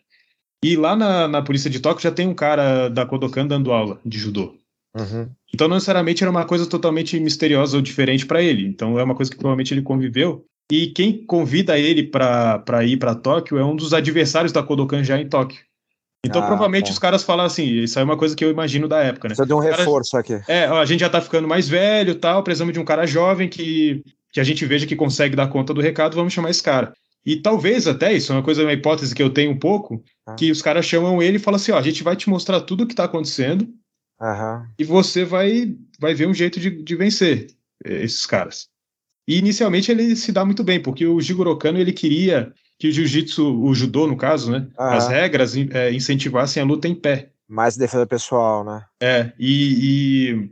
E lá na, na polícia de Tóquio já tem um cara da Kodokan dando aula de judô. Uhum. Então, não necessariamente era uma coisa totalmente misteriosa ou diferente para ele. Então, é uma coisa que provavelmente ele conviveu. E quem convida ele para ir para Tóquio é um dos adversários da Kodokan já em Tóquio. Então, ah, provavelmente tá. os caras falam assim, isso aí é uma coisa que eu imagino da época, né? Precisa de um reforço aqui. É, ó, a gente já tá ficando mais velho tal, precisamos de um cara jovem que, que a gente veja que consegue dar conta do recado, vamos chamar esse cara. E talvez até, isso é uma coisa, uma hipótese que eu tenho um pouco, ah. que os caras chamam ele e falam assim, ó, a gente vai te mostrar tudo o que tá acontecendo, Uhum. E você vai, vai ver um jeito de, de vencer eh, esses caras. E inicialmente ele se dá muito bem, porque o Jigoro Kano ele queria que o jiu-jitsu, o judô no caso, né, uhum. as regras é, incentivassem a luta em pé. Mais defesa pessoal, né? É, e, e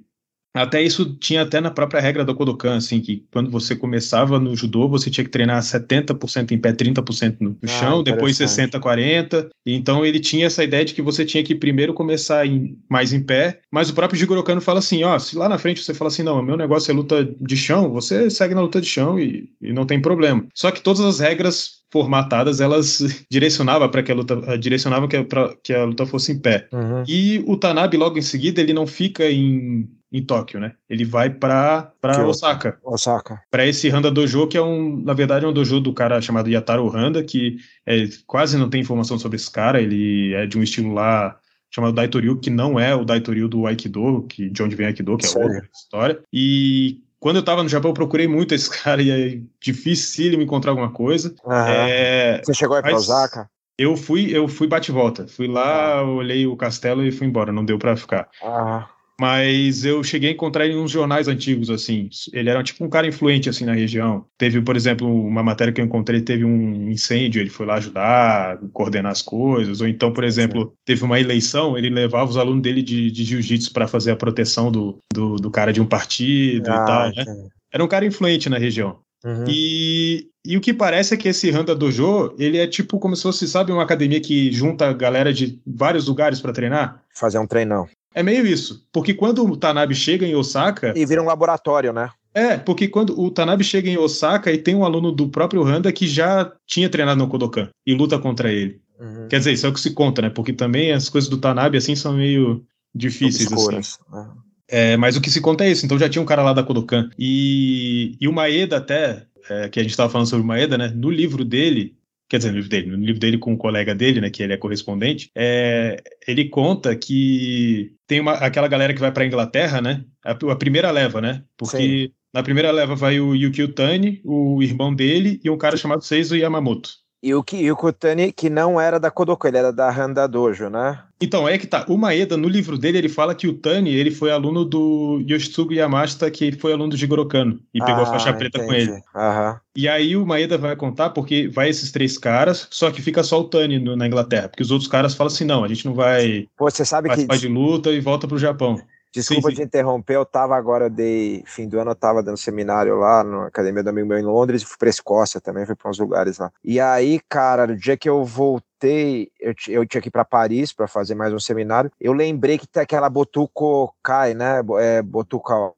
até isso tinha até na própria regra do Kodokan, assim, que quando você começava no judô, você tinha que treinar 70% em pé, 30% no ah, chão, depois 60, 40. Então ele tinha essa ideia de que você tinha que primeiro começar em, mais em pé, mas o próprio Jigoro Kano fala assim, ó, se lá na frente você fala assim, não, meu negócio é luta de chão, você segue na luta de chão e, e não tem problema. Só que todas as regras formatadas, elas direcionavam para que a luta eh, direcionavam que a, que a luta fosse em pé. Uhum. E o Tanabe logo em seguida ele não fica em em Tóquio, né? Ele vai para para Osaka. Osaka. Para esse Handa Dojo que é um, na verdade, é um dojo do cara chamado Yataro Handa, que é, quase não tem informação sobre esse cara, ele é de um estilo lá chamado Daitoryu, que não é o Daitoryu do Aikido, que de onde vem Aikido, que é Sério? outra história. E quando eu estava no Japão, eu procurei muito esse cara e é difícil me encontrar alguma coisa. É, Você chegou aí para Osaka? Eu fui, eu fui bate-volta. Fui lá, ah. olhei o castelo e fui embora. Não deu para ficar. Ah mas eu cheguei a encontrar ele em uns jornais antigos, assim. Ele era tipo um cara influente, assim, na região. Teve, por exemplo, uma matéria que eu encontrei, teve um incêndio, ele foi lá ajudar, coordenar as coisas. Ou então, por exemplo, teve uma eleição, ele levava os alunos dele de, de jiu-jitsu para fazer a proteção do, do, do, cara de um partido ah, e tal, né? Era um cara influente na região. Uhum. E, e o que parece é que esse Handa Dojo, ele é tipo como se fosse, sabe, uma academia que junta a galera de vários lugares para treinar? Fazer um treinão. É meio isso. Porque quando o Tanabe chega em Osaka. E vira um laboratório, né? É, porque quando o Tanabe chega em Osaka e tem um aluno do próprio Handa que já tinha treinado no Kodokan e luta contra ele. Uhum. Quer dizer, isso é o que se conta, né? Porque também as coisas do Tanabe assim são meio difíceis. Obscuras. Assim. Uhum. É, mas o que se conta é isso. Então já tinha um cara lá da Kodokan. E, e o Maeda até, é, que a gente estava falando sobre o Maeda, né? No livro dele, quer dizer, no livro dele, no livro dele com um colega dele, né, que ele é correspondente, é, ele conta que tem uma, aquela galera que vai para a Inglaterra, né, a, a, primeira leva, né, porque Sim. na primeira leva vai o Yukio Tani, o irmão dele e um cara chamado Seizo Yamamoto. E o, e o Kutani, que não era da Kodoko, ele era da Handa Dojo, né? Então, é que tá. O Maeda, no livro dele, ele fala que o Tani, ele foi aluno do Yoshitsugu Yamashita, que foi aluno do Jigoro Kano, e pegou a ah, faixa preta entendi. com ele. Uhum. E aí o Maeda vai contar porque vai esses três caras, só que fica só o Tani no, na Inglaterra, porque os outros caras falam assim, não, a gente não vai Pô, você sabe participar que... de luta e volta pro Japão. Desculpa sim, sim. te interromper, eu tava agora, eu dei, fim do ano, eu tava dando seminário lá na Academia do Amigo Meu em Londres, e fui pra Escócia também, fui pra uns lugares lá. E aí, cara, no dia que eu voltei, eu, eu tinha que ir pra Paris para fazer mais um seminário, eu lembrei que tem aquela Botuco Kai, né, é, Botuca...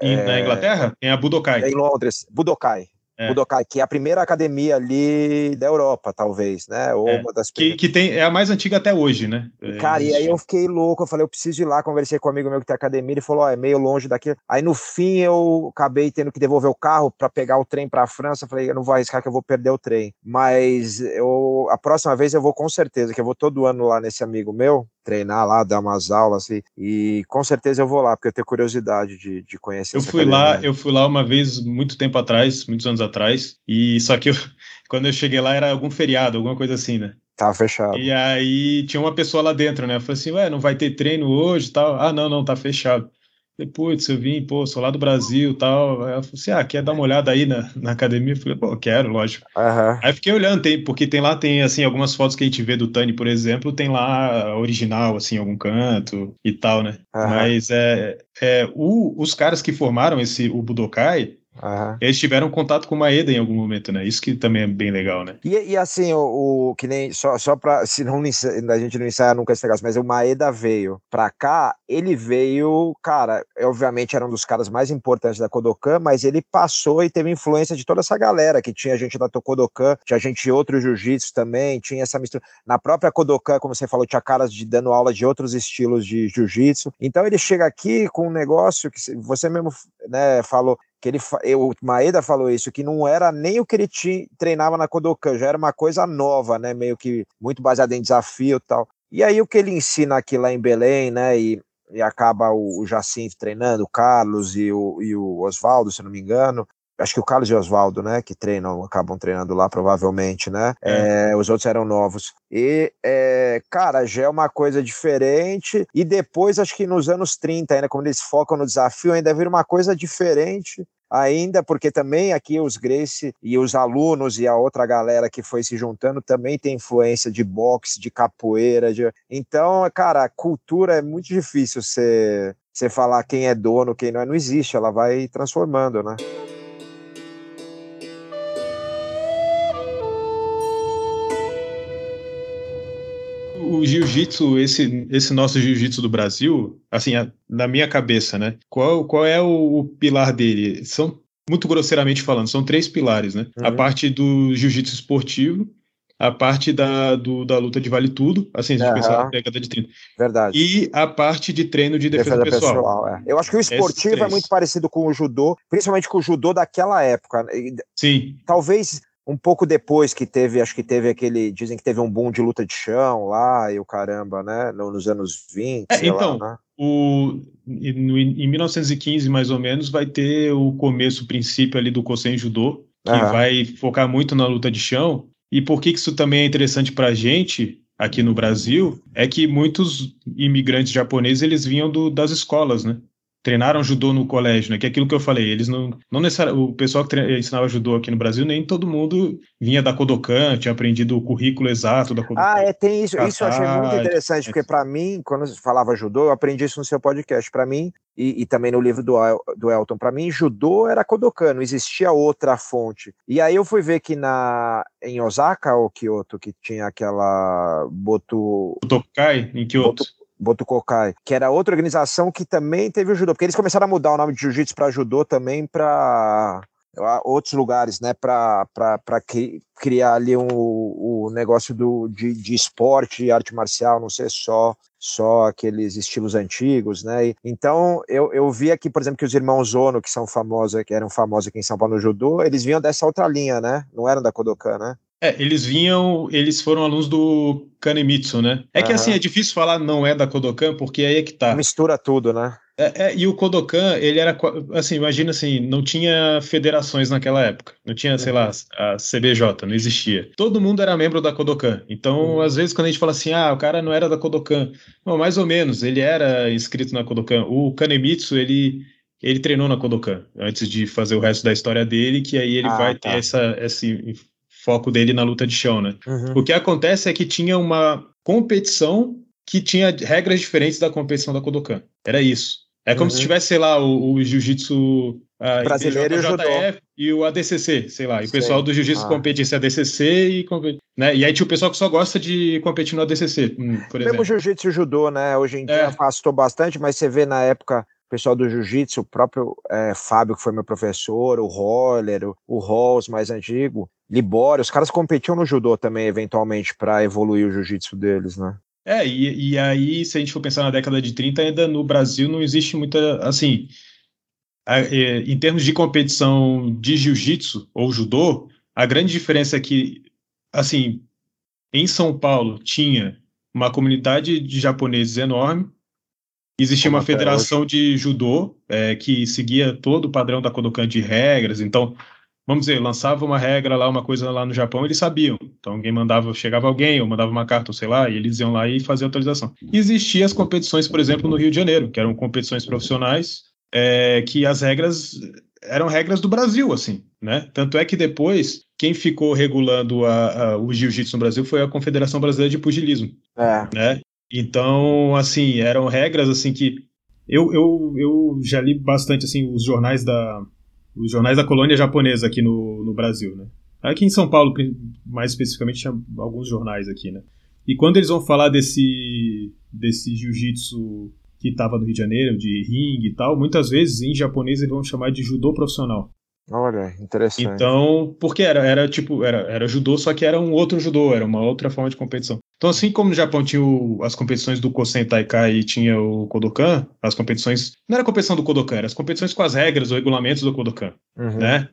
É, na Inglaterra? Tem a Budokai. Em Londres, Budokai. É. Budokai, que é a primeira academia ali da Europa, talvez, né? Ou é. uma das que, que tem é a mais antiga até hoje, né? É, cara, e aí eu fiquei louco, eu falei, eu preciso ir lá, conversei com um amigo meu que tem academia, ele falou, ó, oh, é meio longe daqui. Aí no fim eu acabei tendo que devolver o carro para pegar o trem para a França, eu falei, eu não vou arriscar que eu vou perder o trem. Mas eu a próxima vez eu vou com certeza, que eu vou todo ano lá nesse amigo meu, treinar lá, dar umas aulas assim, e com certeza eu vou lá, porque eu tenho curiosidade de, de conhecer. Eu fui academia. lá, eu fui lá uma vez muito tempo atrás, muitos anos atrás, e só que eu, quando eu cheguei lá era algum feriado, alguma coisa assim, né? Tava fechado. E aí tinha uma pessoa lá dentro, né? Eu falei assim, ué, não vai ter treino hoje e tal. Ah, não, não, tá fechado. Putz, eu vim, pô, sou lá do Brasil e tal. Aí ela falou assim: ah, quer dar uma olhada aí na, na academia? Eu falei, pô, quero, lógico. Uhum. Aí fiquei olhando, tem, porque tem lá, tem assim, algumas fotos que a gente vê do Tani, por exemplo, tem lá original, assim, algum canto e tal, né? Uhum. Mas é, é o, os caras que formaram esse, o Budokai, Uhum. Eles tiveram contato com o Maeda em algum momento, né? Isso que também é bem legal, né? E, e assim, o, o, que nem só, só para se não a gente não ensaiar nunca esse negócio, mas o Maeda veio pra cá, ele veio, cara, obviamente era um dos caras mais importantes da Kodokan, mas ele passou e teve influência de toda essa galera que tinha gente da Kodokan, tinha gente de outros jiu-jitsu também, tinha essa mistura. Na própria Kodokan, como você falou, tinha caras de dando aula de outros estilos de jiu-jitsu. Então ele chega aqui com um negócio que você mesmo né, falou, que ele, o Maeda falou isso, que não era nem o que ele tinha, treinava na Kodokan, já era uma coisa nova, né, meio que muito baseada em desafio e tal. E aí o que ele ensina aqui lá em Belém, né, e, e acaba o, o Jacinto treinando, o Carlos e o, e o Oswaldo, se não me engano, acho que o Carlos e o Oswaldo, né, que treinam, acabam treinando lá provavelmente, né? É. É, os outros eram novos. E, é, cara, já é uma coisa diferente. E depois, acho que nos anos 30, ainda, quando eles focam no desafio, ainda vira uma coisa diferente ainda, porque também aqui os Grace e os alunos e a outra galera que foi se juntando também tem influência de boxe, de capoeira. De... Então, cara, a cultura é muito difícil você, você falar quem é dono, quem não é. Não existe, ela vai transformando, né? O jiu-jitsu, esse, esse nosso jiu-jitsu do Brasil, assim, a, na minha cabeça, né? Qual, qual é o, o, pilar dele? São, muito grosseiramente falando, são três pilares, né? Uhum. A parte do jiu-jitsu esportivo, a parte da, do, da luta de vale tudo, assim, se a gente pensar na década de 30. Verdade. E a parte de treino de defesa, defesa pessoal. pessoal é. Eu acho que o esportivo é muito parecido com o judô, principalmente com o judô daquela época. Sim. Talvez um pouco depois que teve, acho que teve aquele, dizem que teve um boom de luta de chão lá e o caramba, né, nos anos 20, é, então, lá, né? o, em 1915, mais ou menos, vai ter o começo, o princípio ali do Kosen Judô, que vai focar muito na luta de chão, e por que isso também é interessante para a gente, aqui no Brasil, é que muitos imigrantes japoneses, eles vinham do, das escolas, né? Treinaram judô no colégio, né? Que é aquilo que eu falei, eles não, não necessariamente, o pessoal que ensinava judô aqui no Brasil, nem todo mundo vinha da Kodokan, tinha aprendido o currículo exato da Kodokan. Ah, é, tem isso, isso eu achei muito interessante, porque para mim, quando falava judô, eu aprendi isso no seu podcast, para mim, e, e, também no livro do, do Elton, para mim, judô era Kodokan, não existia outra fonte. E aí eu fui ver que na, em Osaka ou Kyoto, que tinha aquela Botu... Botokai, em Kyoto. Botu, Botukokai, que era outra organização que também teve o judô, porque eles começaram a mudar o nome de jiu-jitsu para judô também para outros lugares, né, para criar ali um, o negócio do, de, de esporte e arte marcial, não ser só só aqueles estilos antigos, né? então eu, eu vi aqui, por exemplo, que os irmãos Ono, que são famosos, que eram famosos aqui em São Paulo no judô, eles vinham dessa outra linha, né? Não eram da Kodokan, né? É, eles vinham, eles foram alunos do Kanemitsu, né? É que assim, é difícil falar não é da Kodokan, porque aí é que tá. Mistura tudo, né? É, é, e o Kodokan, ele era, assim, imagina assim, não tinha federações naquela época. Não tinha, sei lá, a CBJ, não existia. Todo mundo era membro da Kodokan. Então, uhum. às vezes, quando a gente fala assim, ah, o cara não era da Kodokan. Não, mais ou menos, ele era inscrito na Kodokan. O Kanemitsu, ele ele treinou na Kodokan antes de fazer o resto da história dele, que aí ele ah, vai tá. ter essa, esse foco dele na luta de chão, né? Uhum. O que acontece é que tinha uma competição que tinha regras diferentes da competição da Kodokan. Era isso. É como uhum. se tivesse, sei lá, o, o jiu-jitsu uh, brasileiro e o judô. e o ADCC, sei lá. E o pessoal do jiu-jitsu ah. competisse ADCC e né? E aí tinha o pessoal que só gosta de competir no ADCC, hum, por exemplo. Mesmo jiu-jitsu e judô, né? Hoje em dia é. afastou bastante, mas você vê na época o pessoal do jiu-jitsu, o próprio é, Fábio, que foi meu professor, o Roller, o, o Rolls mais antigo, Libório, os caras competiam no judô também, eventualmente, para evoluir o jiu-jitsu deles, né? É, e, e aí, se a gente for pensar na década de 30, ainda no Brasil não existe muita, assim, é, em termos de competição de jiu-jitsu ou judô, a grande diferença é que, assim, em São Paulo tinha uma comunidade de japoneses enorme, existia Como uma federação hoje. de judô é, que seguia todo o padrão da Kodokan de regras, então vamos dizer, lançava uma regra lá, uma coisa lá no Japão, eles sabiam. Então alguém mandava, chegava alguém, ou mandava uma carta, ou sei lá, e eles iam lá e faziam atualização. Existiam as competições, por exemplo, no Rio de Janeiro, que eram competições profissionais, é, que as regras eram regras do Brasil, assim, né? Tanto é que depois, quem ficou regulando a, a, o jiu-jitsu no Brasil foi a Confederação Brasileira de Pugilismo, é. né? Então, assim, eram regras, assim, que eu, eu, eu já li bastante, assim, os jornais da, os jornais da colônia japonesa aqui no, no Brasil, né? Aqui em São Paulo, mais especificamente, tinha alguns jornais aqui, né? E quando eles vão falar desse, desse jiu-jitsu que estava no Rio de Janeiro, de ringue e tal, muitas vezes em japonês eles vão chamar de judô profissional. Olha, interessante. Então, porque era, era tipo, era, era judô, só que era um outro judô, era uma outra forma de competição. Então, assim como no Japão tinha o, as competições do Kosen Taikai e tinha o Kodokan, as competições. Não era competição do Kodokan, eram as competições com as regras, os regulamentos do Kodokan. Uhum. Né?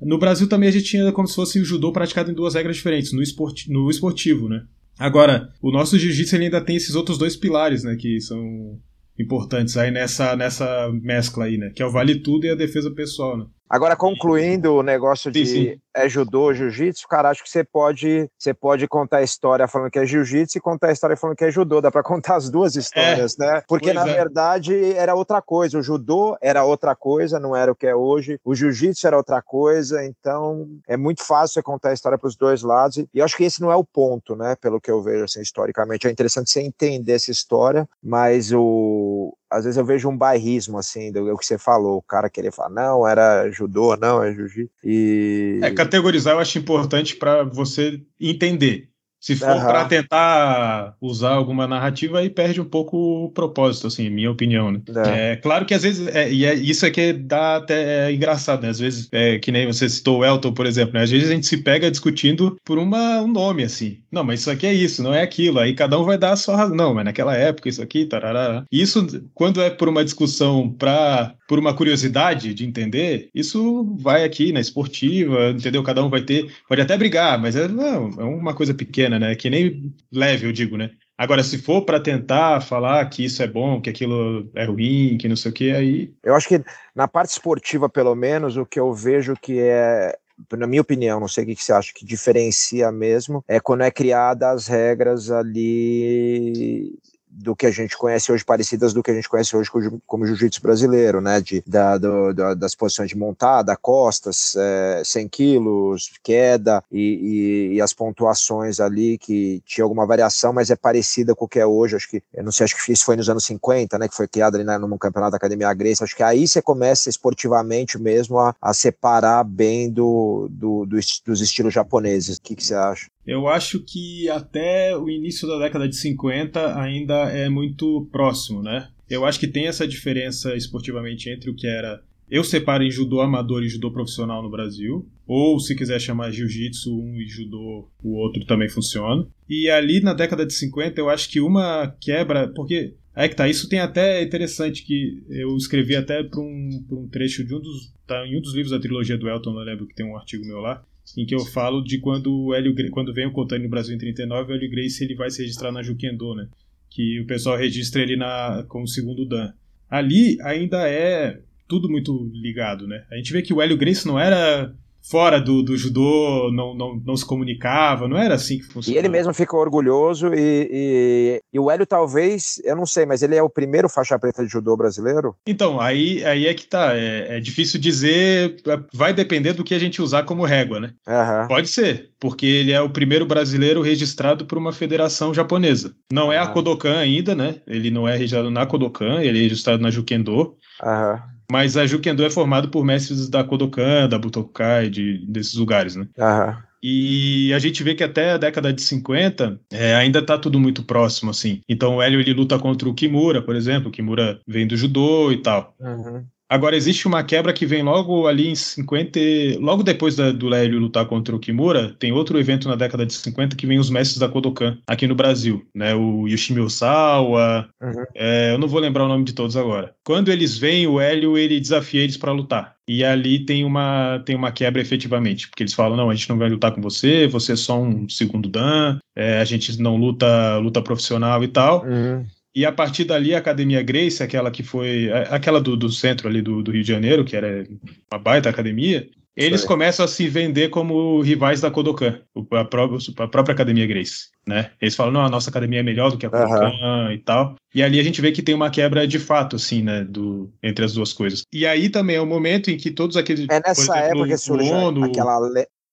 No Brasil também a gente tinha como se fosse o judô praticado em duas regras diferentes, no, esporti no esportivo, né? Agora, o nosso jiu-jitsu ainda tem esses outros dois pilares, né? Que são importantes aí nessa, nessa mescla aí, né? Que é o vale tudo e a defesa pessoal, né? Agora, concluindo o negócio de sim, sim. é judô, jiu-jitsu, cara, acho que você pode, você pode contar a história falando que é jiu-jitsu e contar a história falando que é judô. Dá para contar as duas histórias, é, né? Porque, na é. verdade, era outra coisa. O judô era outra coisa, não era o que é hoje. O jiu-jitsu era outra coisa. Então, é muito fácil você contar a história para os dois lados. E acho que esse não é o ponto, né? Pelo que eu vejo, assim, historicamente. É interessante você entender essa história, mas o, às vezes eu vejo um bairrismo, assim, do, que você falou, o cara querer falar, não, era judô, não, é jiu-jitsu. E... É, categorizar eu acho importante para você entender. Se for uhum. para tentar usar alguma narrativa, aí perde um pouco o propósito, assim, minha opinião, né? É, é claro que às vezes, é, e é, isso é que dá até é engraçado, né? Às vezes, é, que nem você citou o Elton, por exemplo, né? Às vezes a gente se pega discutindo por uma, um nome, assim. Não, mas isso aqui é isso, não é aquilo. Aí cada um vai dar a sua razão. Não, mas naquela época, isso aqui, tarará. Isso, quando é por uma discussão para por uma curiosidade de entender, isso vai aqui na esportiva, entendeu? Cada um vai ter, pode até brigar, mas é, não, é uma coisa pequena, né? Que nem leve, eu digo, né? Agora, se for para tentar falar que isso é bom, que aquilo é ruim, que não sei o que, aí. Eu acho que na parte esportiva, pelo menos, o que eu vejo que é na minha opinião, não sei o que você acha que diferencia mesmo, é quando é criada as regras ali do que a gente conhece hoje, parecidas do que a gente conhece hoje como jiu-jitsu brasileiro, né? De, da, do, da, das posições de montada, costas, é, 100 quilos, queda e, e, e, as pontuações ali que tinha alguma variação, mas é parecida com o que é hoje. Acho que, eu não sei, acho que isso foi nos anos 50, né? Que foi criado ali no campeonato da Academia Grace. Acho que aí você começa esportivamente mesmo a, a separar bem do, do, do, dos estilos japoneses. O que, que você acha? Eu acho que até o início da década de 50 ainda é muito próximo, né? Eu acho que tem essa diferença esportivamente entre o que era Eu separo em judô amador e judô profissional no Brasil. Ou se quiser chamar jiu-jitsu um e judô o outro também funciona. E ali na década de 50 eu acho que uma quebra, porque é que tá, isso tem até interessante que eu escrevi até para um, um trecho de um dos tá em um dos livros da trilogia do Elton, eu lembro que tem um artigo meu lá, em que eu falo de quando o Hélio, quando vem o Kotani no Brasil em 39, o Hélio Grace ele vai se registrar na Jukendo, né? Que o pessoal registra ele na como segundo dan. Ali ainda é tudo muito ligado, né? A gente vê que o Hélio Grace não era fora do, do judô, não, não, não se comunicava, não era assim que funcionava. E ele mesmo ficou orgulhoso e, e, e, o Hélio talvez, eu não sei, mas ele é o primeiro faixa preta de judô brasileiro? Então, aí, aí é que tá, é, é difícil dizer, vai depender do que a gente usar como régua, né? Uhum. Pode ser, porque ele é o primeiro brasileiro registrado por uma federação japonesa. Não é a Kodokan ainda, né? Ele não é registrado na Kodokan, ele é registrado na Jukendo. Aham. Uhum. Mas a Jukendo é formado por mestres da Kodokan, da Butokai, de, desses lugares, né? Aham. E a gente vê que até a década de 50 é, ainda tá tudo muito próximo, assim. Então o Hélio ele luta contra o Kimura, por exemplo. O Kimura vem do judô e tal. Uhum. Agora, existe uma quebra que vem logo ali em 50. Logo depois da, do Lélio lutar contra o Kimura, tem outro evento na década de 50 que vem os mestres da Kodokan aqui no Brasil, né? O Yoshimi Osawa. Uhum. É, eu não vou lembrar o nome de todos agora. Quando eles vêm, o Hélio ele desafia eles para lutar. E ali tem uma, tem uma quebra efetivamente, porque eles falam: não, a gente não vai lutar com você, você é só um segundo Dan, é, a gente não luta luta profissional e tal. Uhum. E a partir dali, a Academia Grace, aquela que foi. aquela do, do centro ali do, do, Rio de Janeiro, que era uma baita academia, eles Sim. começam a se vender como rivais da Kodokan, a própria, a própria Academia Grace. Né? Eles falam, não, a nossa academia é melhor do que a Kodokan uhum. e tal. E ali a gente vê que tem uma quebra de fato, assim, né, do, entre as duas coisas. E aí também é o momento em que todos aqueles. É nessa exemplo, época que surge aquela,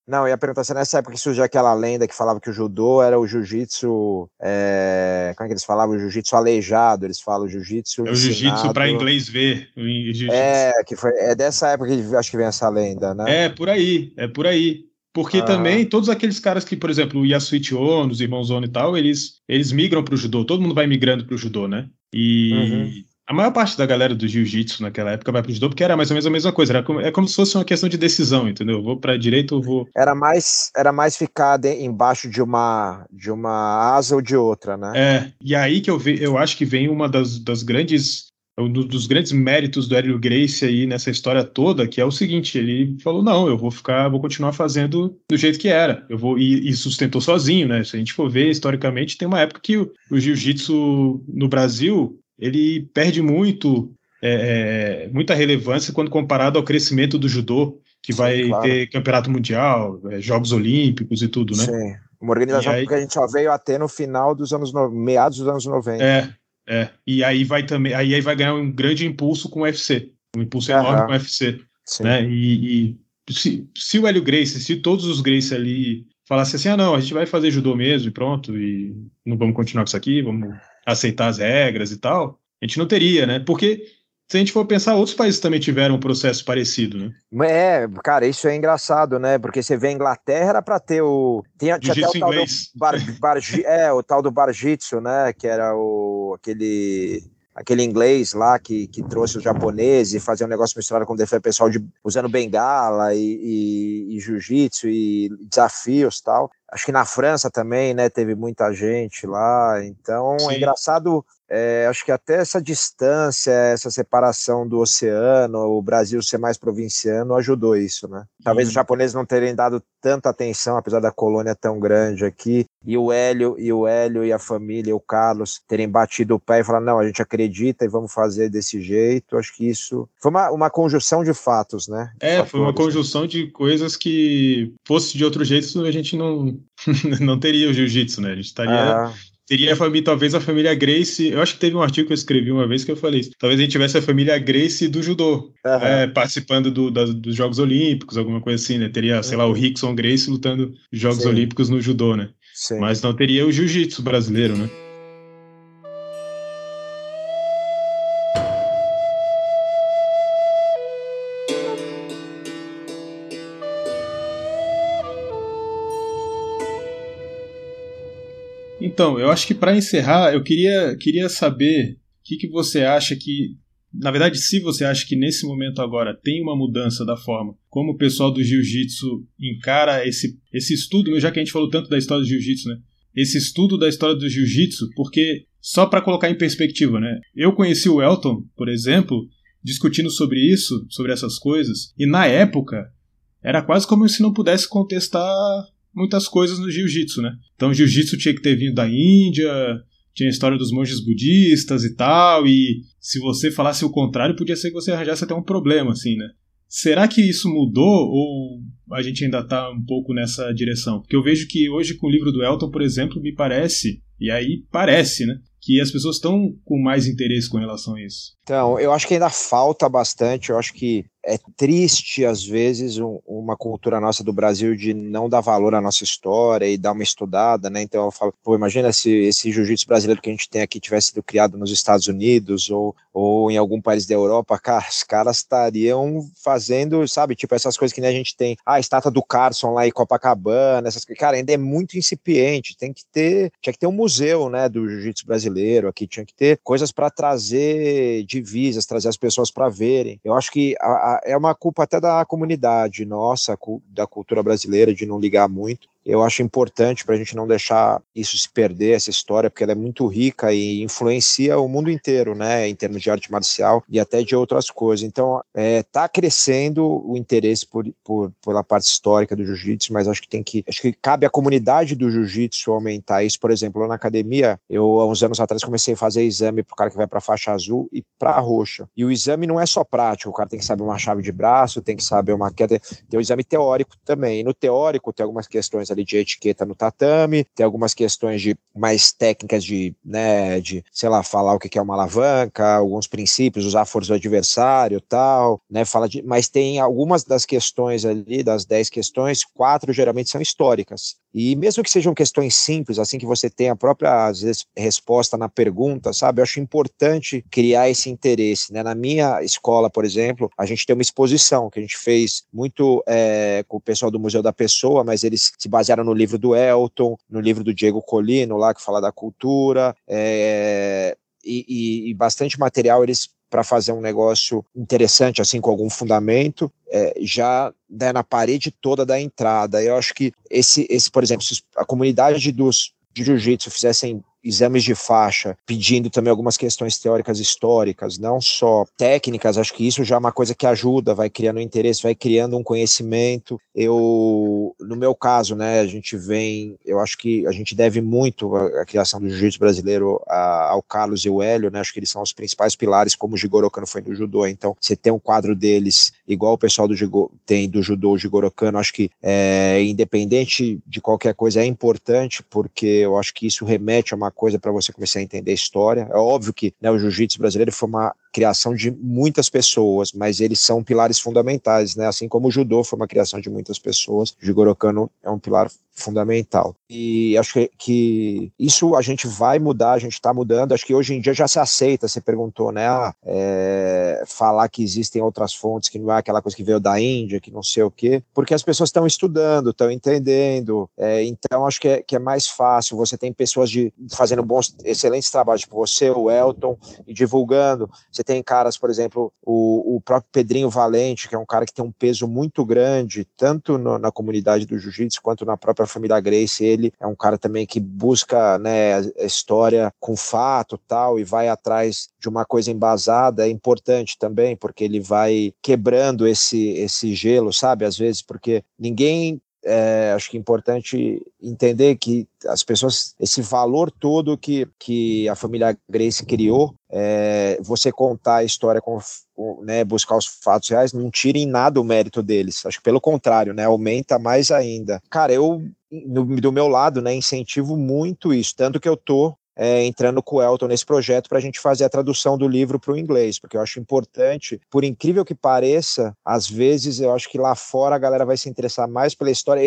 não, eu ia perguntar se nessa época que surgiu aquela lenda que falava que o judô era o jiu-jitsu. É... Como é que eles falavam? O jiu-jitsu aleijado, eles falam jiu-jitsu. É o jiu-jitsu para inglês ver. É, que foi, é dessa época que acho que vem essa lenda, né? É, por aí, é por aí. Porque ah. também todos aqueles caras que, por exemplo, o Yasuichi Ono, os irmãos Ono e tal, eles, eles migram para o judô. Todo mundo vai migrando para o judô, né? E. Uhum a maior parte da galera do jiu-jitsu naquela época vai pro judô porque era mais ou menos a mesma coisa. Era como, é como se fosse uma questão de decisão, entendeu? vou para direita ou vou. Era mais, era mais ficar de, embaixo de uma, de uma asa ou de outra, né? É, e aí que eu, ve, eu acho que vem uma das, das grandes. Um dos grandes méritos do Hélio Grace aí nessa história toda, que é o seguinte, ele falou, não, eu vou ficar, vou continuar fazendo do jeito que era. Eu vou, e, e sustentou sozinho, né? Se a gente for ver historicamente, tem uma época que o, o jiu-jitsu no Brasil ele perde muito é, é, muita relevância quando comparado ao crescimento do judô, que Sim, vai claro. ter campeonato mundial, é, Jogos Olímpicos e tudo, né? Sim, uma organização aí, que a gente só veio a ter no final dos anos, no, meados dos anos 90. É, é. E aí vai também, aí vai ganhar um grande impulso com o UFC, um impulso enorme com o UFC, Sim. né? E, e se, se o Hélio Grace, se todos os Grace ali falassem assim, ah não, a gente vai fazer judô mesmo e pronto, e não vamos continuar com isso aqui, vamos aceitar as regras e tal, a gente não teria, né? Porque se a gente for pensar, outros países também tiveram um processo parecido, né? É, cara, isso é engraçado, né? Porque você vê a Inglaterra era para ter o. Tinha, tinha até o tal inglês. do bar, bar, é, o tal do Barjitsu, né? Que era o aquele aquele inglês lá que, que trouxe os japoneses e fazia um negócio misturado com defesa pessoal de, usando bengala e, e, e jiu-jitsu e desafios tal. Acho que na França também, né, teve muita gente lá. Então é Sim. é engraçado é, acho que até essa distância, essa separação do oceano, o Brasil ser mais provinciano, ajudou isso, né? Talvez os japoneses não terem dado tanta atenção, apesar da colônia tão grande aqui, e o Hélio e o Hélio e a família, o Carlos, terem batido o pé e falar, não, a gente acredita e vamos fazer desse jeito. Acho que isso foi uma, uma conjunção de fatos, né? É, foi uma conjunção de coisas que fosse de outro jeito, a gente não, não teria o jiu-jitsu, né? A gente estaria ah Teria a família, talvez a família Grace. Eu acho que teve um artigo que eu escrevi uma vez que eu falei isso. Talvez a gente tivesse a família Grace do judô, uhum. é, participando do, da, dos Jogos Olímpicos, alguma coisa assim, né? Teria, sei lá, o Rickson Grace lutando Jogos Sim. Olímpicos no judô, né? Sim. Mas não teria o jiu-jitsu brasileiro, né? Então, eu acho que para encerrar, eu queria, queria saber o que, que você acha que na verdade, se você acha que nesse momento agora tem uma mudança da forma como o pessoal do jiu-jitsu encara esse, esse estudo, já que a gente falou tanto da história do jiu-jitsu, né? Esse estudo da história do jiu-jitsu, porque só para colocar em perspectiva, né? Eu conheci o Elton, por exemplo, discutindo sobre isso, sobre essas coisas, e na época era quase como se não pudesse contestar muitas coisas no jiu-jitsu, né? Então, jiu-jitsu tinha que ter vindo da Índia, tinha a história dos monges budistas e tal, e se você falasse o contrário, podia ser que você arranjasse até um problema, assim, né? Será que isso mudou ou a gente ainda está um pouco nessa direção? Porque eu vejo que hoje com o livro do Elton, por exemplo, me parece, e aí parece, né? Que as pessoas estão com mais interesse com relação a isso. Então, eu acho que ainda falta bastante. Eu acho que é triste, às vezes, um, uma cultura nossa do Brasil de não dar valor à nossa história e dar uma estudada, né? Então eu falo, pô, imagina se esse jiu-jitsu brasileiro que a gente tem aqui tivesse sido criado nos Estados Unidos ou, ou em algum país da Europa, cara, os caras estariam fazendo, sabe, tipo essas coisas que nem a gente tem, ah, a estátua do Carson lá em Copacabana, essas coisas, cara, ainda é muito incipiente, tem que ter, tinha que ter um museu, né, do jiu-jitsu brasileiro aqui, tinha que ter coisas para trazer divisas, trazer as pessoas para verem. Eu acho que a, a é uma culpa até da comunidade nossa, da cultura brasileira, de não ligar muito eu acho importante para a gente não deixar isso se perder, essa história, porque ela é muito rica e influencia o mundo inteiro, né, em termos de arte marcial e até de outras coisas. Então, está é, tá crescendo o interesse por, por, pela parte histórica do jiu-jitsu, mas acho que tem que, acho que cabe à comunidade do jiu-jitsu aumentar isso. Por exemplo, na academia, eu há uns anos atrás comecei a fazer exame para o cara que vai para a faixa azul e para a roxa. E o exame não é só prático, o cara tem que saber uma chave de braço, tem que saber uma queda, tem o exame teórico também. E no teórico tem algumas questões ali de etiqueta no tatame, tem algumas questões de mais técnicas de, né, de, sei lá, falar o que é uma alavanca, alguns princípios, usar a força do adversário, tal, né, fala de, mas tem algumas das questões ali, das dez questões, quatro geralmente são históricas. E mesmo que sejam questões simples, assim que você tem a própria vezes, resposta na pergunta, sabe? Eu acho importante criar esse interesse, né? Na minha escola, por exemplo, a gente tem uma exposição que a gente fez muito é, com o pessoal do Museu da Pessoa, mas eles se basearam no livro do Elton, no livro do Diego Colino, lá que fala da cultura, é, e, e, e, bastante material eles para fazer um negócio interessante, assim, com algum fundamento, é, já né, na parede toda da entrada. Eu acho que esse, esse por exemplo, se a comunidade dos de jiu-jitsu fizessem exames de faixa, pedindo também algumas questões teóricas históricas, não só técnicas, acho que isso já é uma coisa que ajuda, vai criando interesse, vai criando um conhecimento. Eu, no meu caso, né, a gente vem, eu acho que a gente deve muito a, a criação do jiu-jitsu brasileiro a, ao Carlos e o Hélio, né, acho que eles são os principais pilares, como o Jigoro Kano foi no judô, então você tem um quadro deles igual o pessoal do Jigo, tem do judô, o Jigoro Kano, acho que é, independente de qualquer coisa é importante, porque eu acho que isso remete a uma coisa para você começar a entender a história. É óbvio que né, o jiu-jitsu brasileiro foi uma criação de muitas pessoas, mas eles são pilares fundamentais, né? Assim como o judô foi uma criação de muitas pessoas, o Jigoro Kano é um pilar fundamental. E acho que, que isso a gente vai mudar, a gente está mudando. Acho que hoje em dia já se aceita. Você perguntou, né? Ah, é, falar que existem outras fontes, que não é aquela coisa que veio da Índia, que não sei o quê, porque as pessoas estão estudando, estão entendendo. É, então acho que é, que é mais fácil. Você tem pessoas de, fazendo bons, excelentes trabalhos, tipo você, o Elton, e divulgando. Você tem caras, por exemplo, o, o próprio Pedrinho Valente, que é um cara que tem um peso muito grande, tanto no, na comunidade do jiu-jitsu quanto na própria família Grace. Ele é um cara também que busca né, a história com fato tal, e vai atrás de uma coisa embasada. É importante também, porque ele vai quebrando esse, esse gelo, sabe? Às vezes, porque ninguém é, acho que é importante entender que as pessoas, esse valor todo que, que a família Grace criou, é, você contar a história com, né, buscar os fatos reais, não tira em nada o mérito deles. Acho que pelo contrário, né, aumenta mais ainda. Cara, eu, no, do meu lado, né, incentivo muito isso, tanto que eu tô é, entrando com o Elton nesse projeto para a gente fazer a tradução do livro para o inglês, porque eu acho importante, por incrível que pareça, às vezes eu acho que lá fora a galera vai se interessar mais pela história.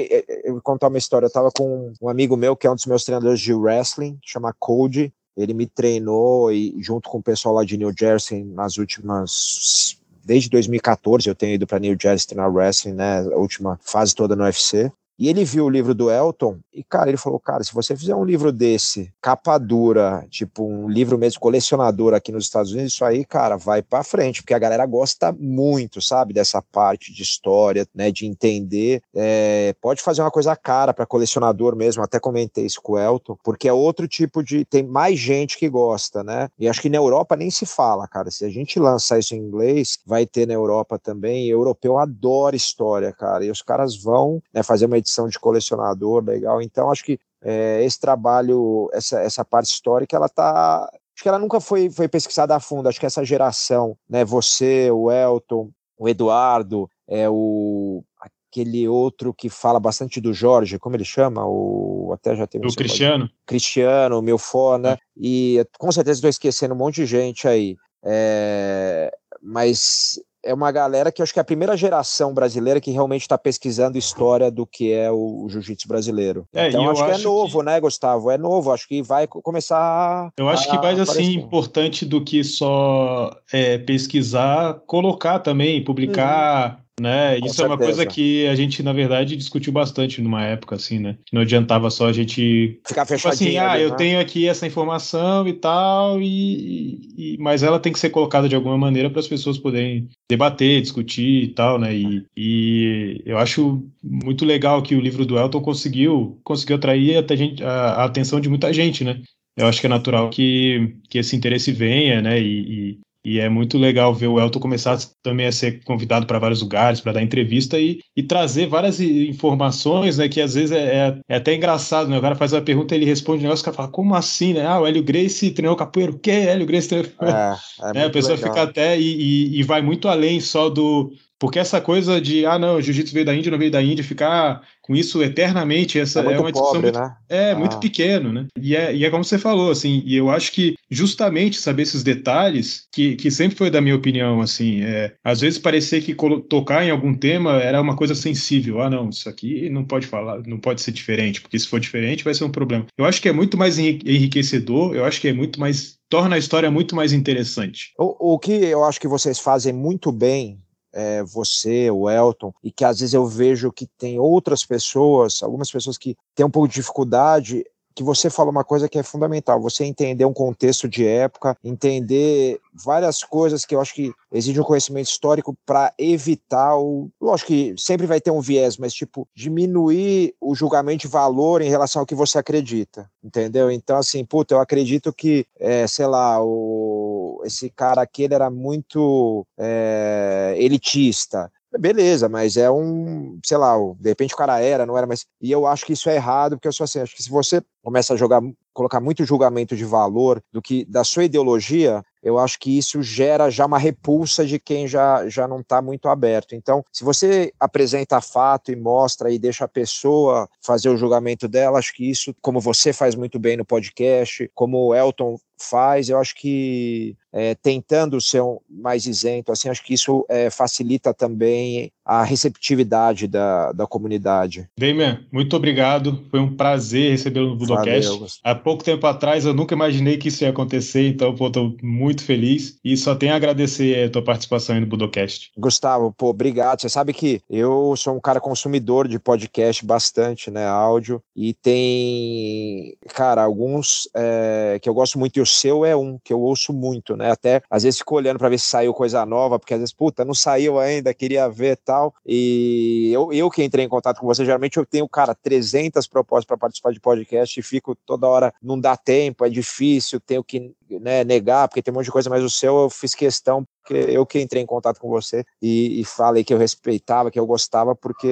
Eu vou contar uma história, eu estava com um amigo meu que é um dos meus treinadores de wrestling, chama Cody, ele me treinou e junto com o pessoal lá de New Jersey nas últimas desde 2014 eu tenho ido para New Jersey treinar wrestling, né, a última fase toda no UFC. E ele viu o livro do Elton e, cara, ele falou: Cara, se você fizer um livro desse, capa dura, tipo um livro mesmo colecionador aqui nos Estados Unidos, isso aí, cara, vai para frente, porque a galera gosta muito, sabe, dessa parte de história, né, de entender. É, pode fazer uma coisa cara para colecionador mesmo, até comentei isso com o Elton, porque é outro tipo de. Tem mais gente que gosta, né? E acho que na Europa nem se fala, cara. Se a gente lançar isso em inglês, vai ter na Europa também. E europeu adora história, cara. E os caras vão né, fazer uma edição de colecionador legal. Então, acho que é, esse trabalho, essa, essa parte histórica, ela tá. Acho que ela nunca foi, foi pesquisada a fundo. Acho que essa geração, né, você, o Elton, o Eduardo, é o aquele outro que fala bastante do Jorge, como ele chama? O até já tem o Cristiano. Pode... Cristiano, meu fã, né? É. E com certeza estou esquecendo um monte de gente aí. É... Mas é uma galera que acho que é a primeira geração brasileira que realmente está pesquisando história do que é o, o jiu-jitsu brasileiro. É, então acho, acho, que é novo, que... né, Gustavo? É novo, acho que vai começar. Eu acho que mais assim importante do que só é, pesquisar, colocar também, publicar. Né? Isso é uma coisa que a gente, na verdade, discutiu bastante numa época, assim, né? Não adiantava só a gente. Ficar fechadinho. Tipo assim, ah, ali, eu né? tenho aqui essa informação e tal, e, e, mas ela tem que ser colocada de alguma maneira para as pessoas poderem debater, discutir e tal, né? E, e, eu acho muito legal que o livro do Elton conseguiu, conseguiu atrair até gente, a, a atenção de muita gente, né? eu acho que é natural que, que esse interesse venha, né? E, e é muito legal ver o Elton começar também a ser convidado para vários lugares, para dar entrevista e, e, trazer várias informações, né? Que às vezes é, é, é, até engraçado, né? O cara faz uma pergunta ele responde um negócio, o cara fala, como assim, né? Ah, o Hélio Grace treinou capoeira. O quê? Hélio Grace treinou... É, é, é a pessoa legal. fica até e, e, e vai muito além só do, porque essa coisa de, ah, não, jiu-jitsu veio da Índia, não veio da Índia, ficar com isso eternamente, essa é, é uma discussão pobre, muito, né? é, ah. muito pequeno, né? E é, e é como você falou, assim, e eu acho que justamente saber esses detalhes, que, que sempre foi da minha opinião, assim, é, às vezes parecer que tocar em algum tema era uma coisa sensível. Ah, não, isso aqui não pode falar, não pode ser diferente, porque se for diferente vai ser um problema. Eu acho que é muito mais enriquecedor, eu acho que é muito mais torna a história muito mais interessante. O, o que eu acho que vocês fazem muito bem é, você, o Elton, e que às vezes eu vejo que tem outras pessoas, algumas pessoas que têm um pouco de dificuldade, que você fala uma coisa que é fundamental, você entender um contexto de época, entender várias coisas que eu acho que exige um conhecimento histórico para evitar o. Lógico que sempre vai ter um viés, mas tipo, diminuir o julgamento de valor em relação ao que você acredita, entendeu? Então, assim, puta, eu acredito que, é, sei lá, o, esse cara aqui ele era muito é, elitista beleza, mas é um, sei lá, de repente o cara era, não era, mas. E eu acho que isso é errado, porque eu sou assim, acho que se você começa a jogar, colocar muito julgamento de valor do que da sua ideologia, eu acho que isso gera já uma repulsa de quem já, já não está muito aberto. Então, se você apresenta fato e mostra e deixa a pessoa fazer o julgamento dela, acho que isso, como você faz muito bem no podcast, como o Elton faz, eu acho que é, tentando ser um, mais isento, assim, acho que isso é, facilita também a receptividade da, da comunidade. Damian, muito obrigado. Foi um prazer recebê-lo no Budocast. Há pouco tempo atrás eu nunca imaginei que isso ia acontecer, então estou muito feliz e só tenho a agradecer a tua participação aí no Budocast. Gustavo, pô, obrigado. Você sabe que eu sou um cara consumidor de podcast bastante, né, áudio, e tem, cara, alguns é, que eu gosto muito e o seu é um que eu ouço muito, né, até às vezes fico olhando para ver se saiu coisa nova, porque às vezes, puta, não saiu ainda, queria ver tal. E eu, eu que entrei em contato com você, geralmente eu tenho, cara, 300 propostas para participar de podcast e fico toda hora, não dá tempo, é difícil, tenho que né, negar, porque tem um monte de coisa, mas o seu eu fiz questão, porque eu que entrei em contato com você e, e falei que eu respeitava, que eu gostava, porque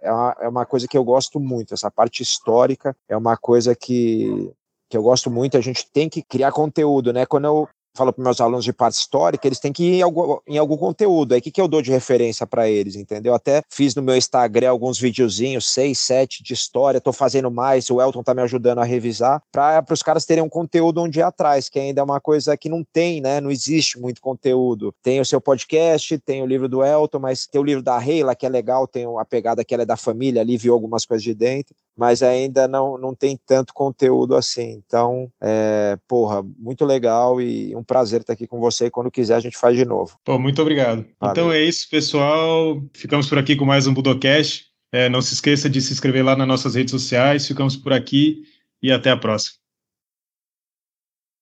é uma, é uma coisa que eu gosto muito, essa parte histórica é uma coisa que que eu gosto muito, a gente tem que criar conteúdo, né? Quando eu falo para meus alunos de parte histórica, eles têm que ir em algum, em algum conteúdo. Aí o que, que eu dou de referência para eles, entendeu? Até fiz no meu Instagram alguns videozinhos, seis, sete de história, estou fazendo mais, o Elton está me ajudando a revisar, para os caras terem um conteúdo um dia atrás, que ainda é uma coisa que não tem, né? Não existe muito conteúdo. Tem o seu podcast, tem o livro do Elton, mas tem o livro da Reila, que é legal, tem a pegada que ela é da família, ali viu algumas coisas de dentro, mas ainda não, não tem tanto conteúdo assim. Então, é, porra, muito legal e um prazer estar aqui com você. E quando quiser, a gente faz de novo. Pô, muito obrigado. Valeu. Então é isso, pessoal. Ficamos por aqui com mais um Budocast. É, não se esqueça de se inscrever lá nas nossas redes sociais. Ficamos por aqui e até a próxima.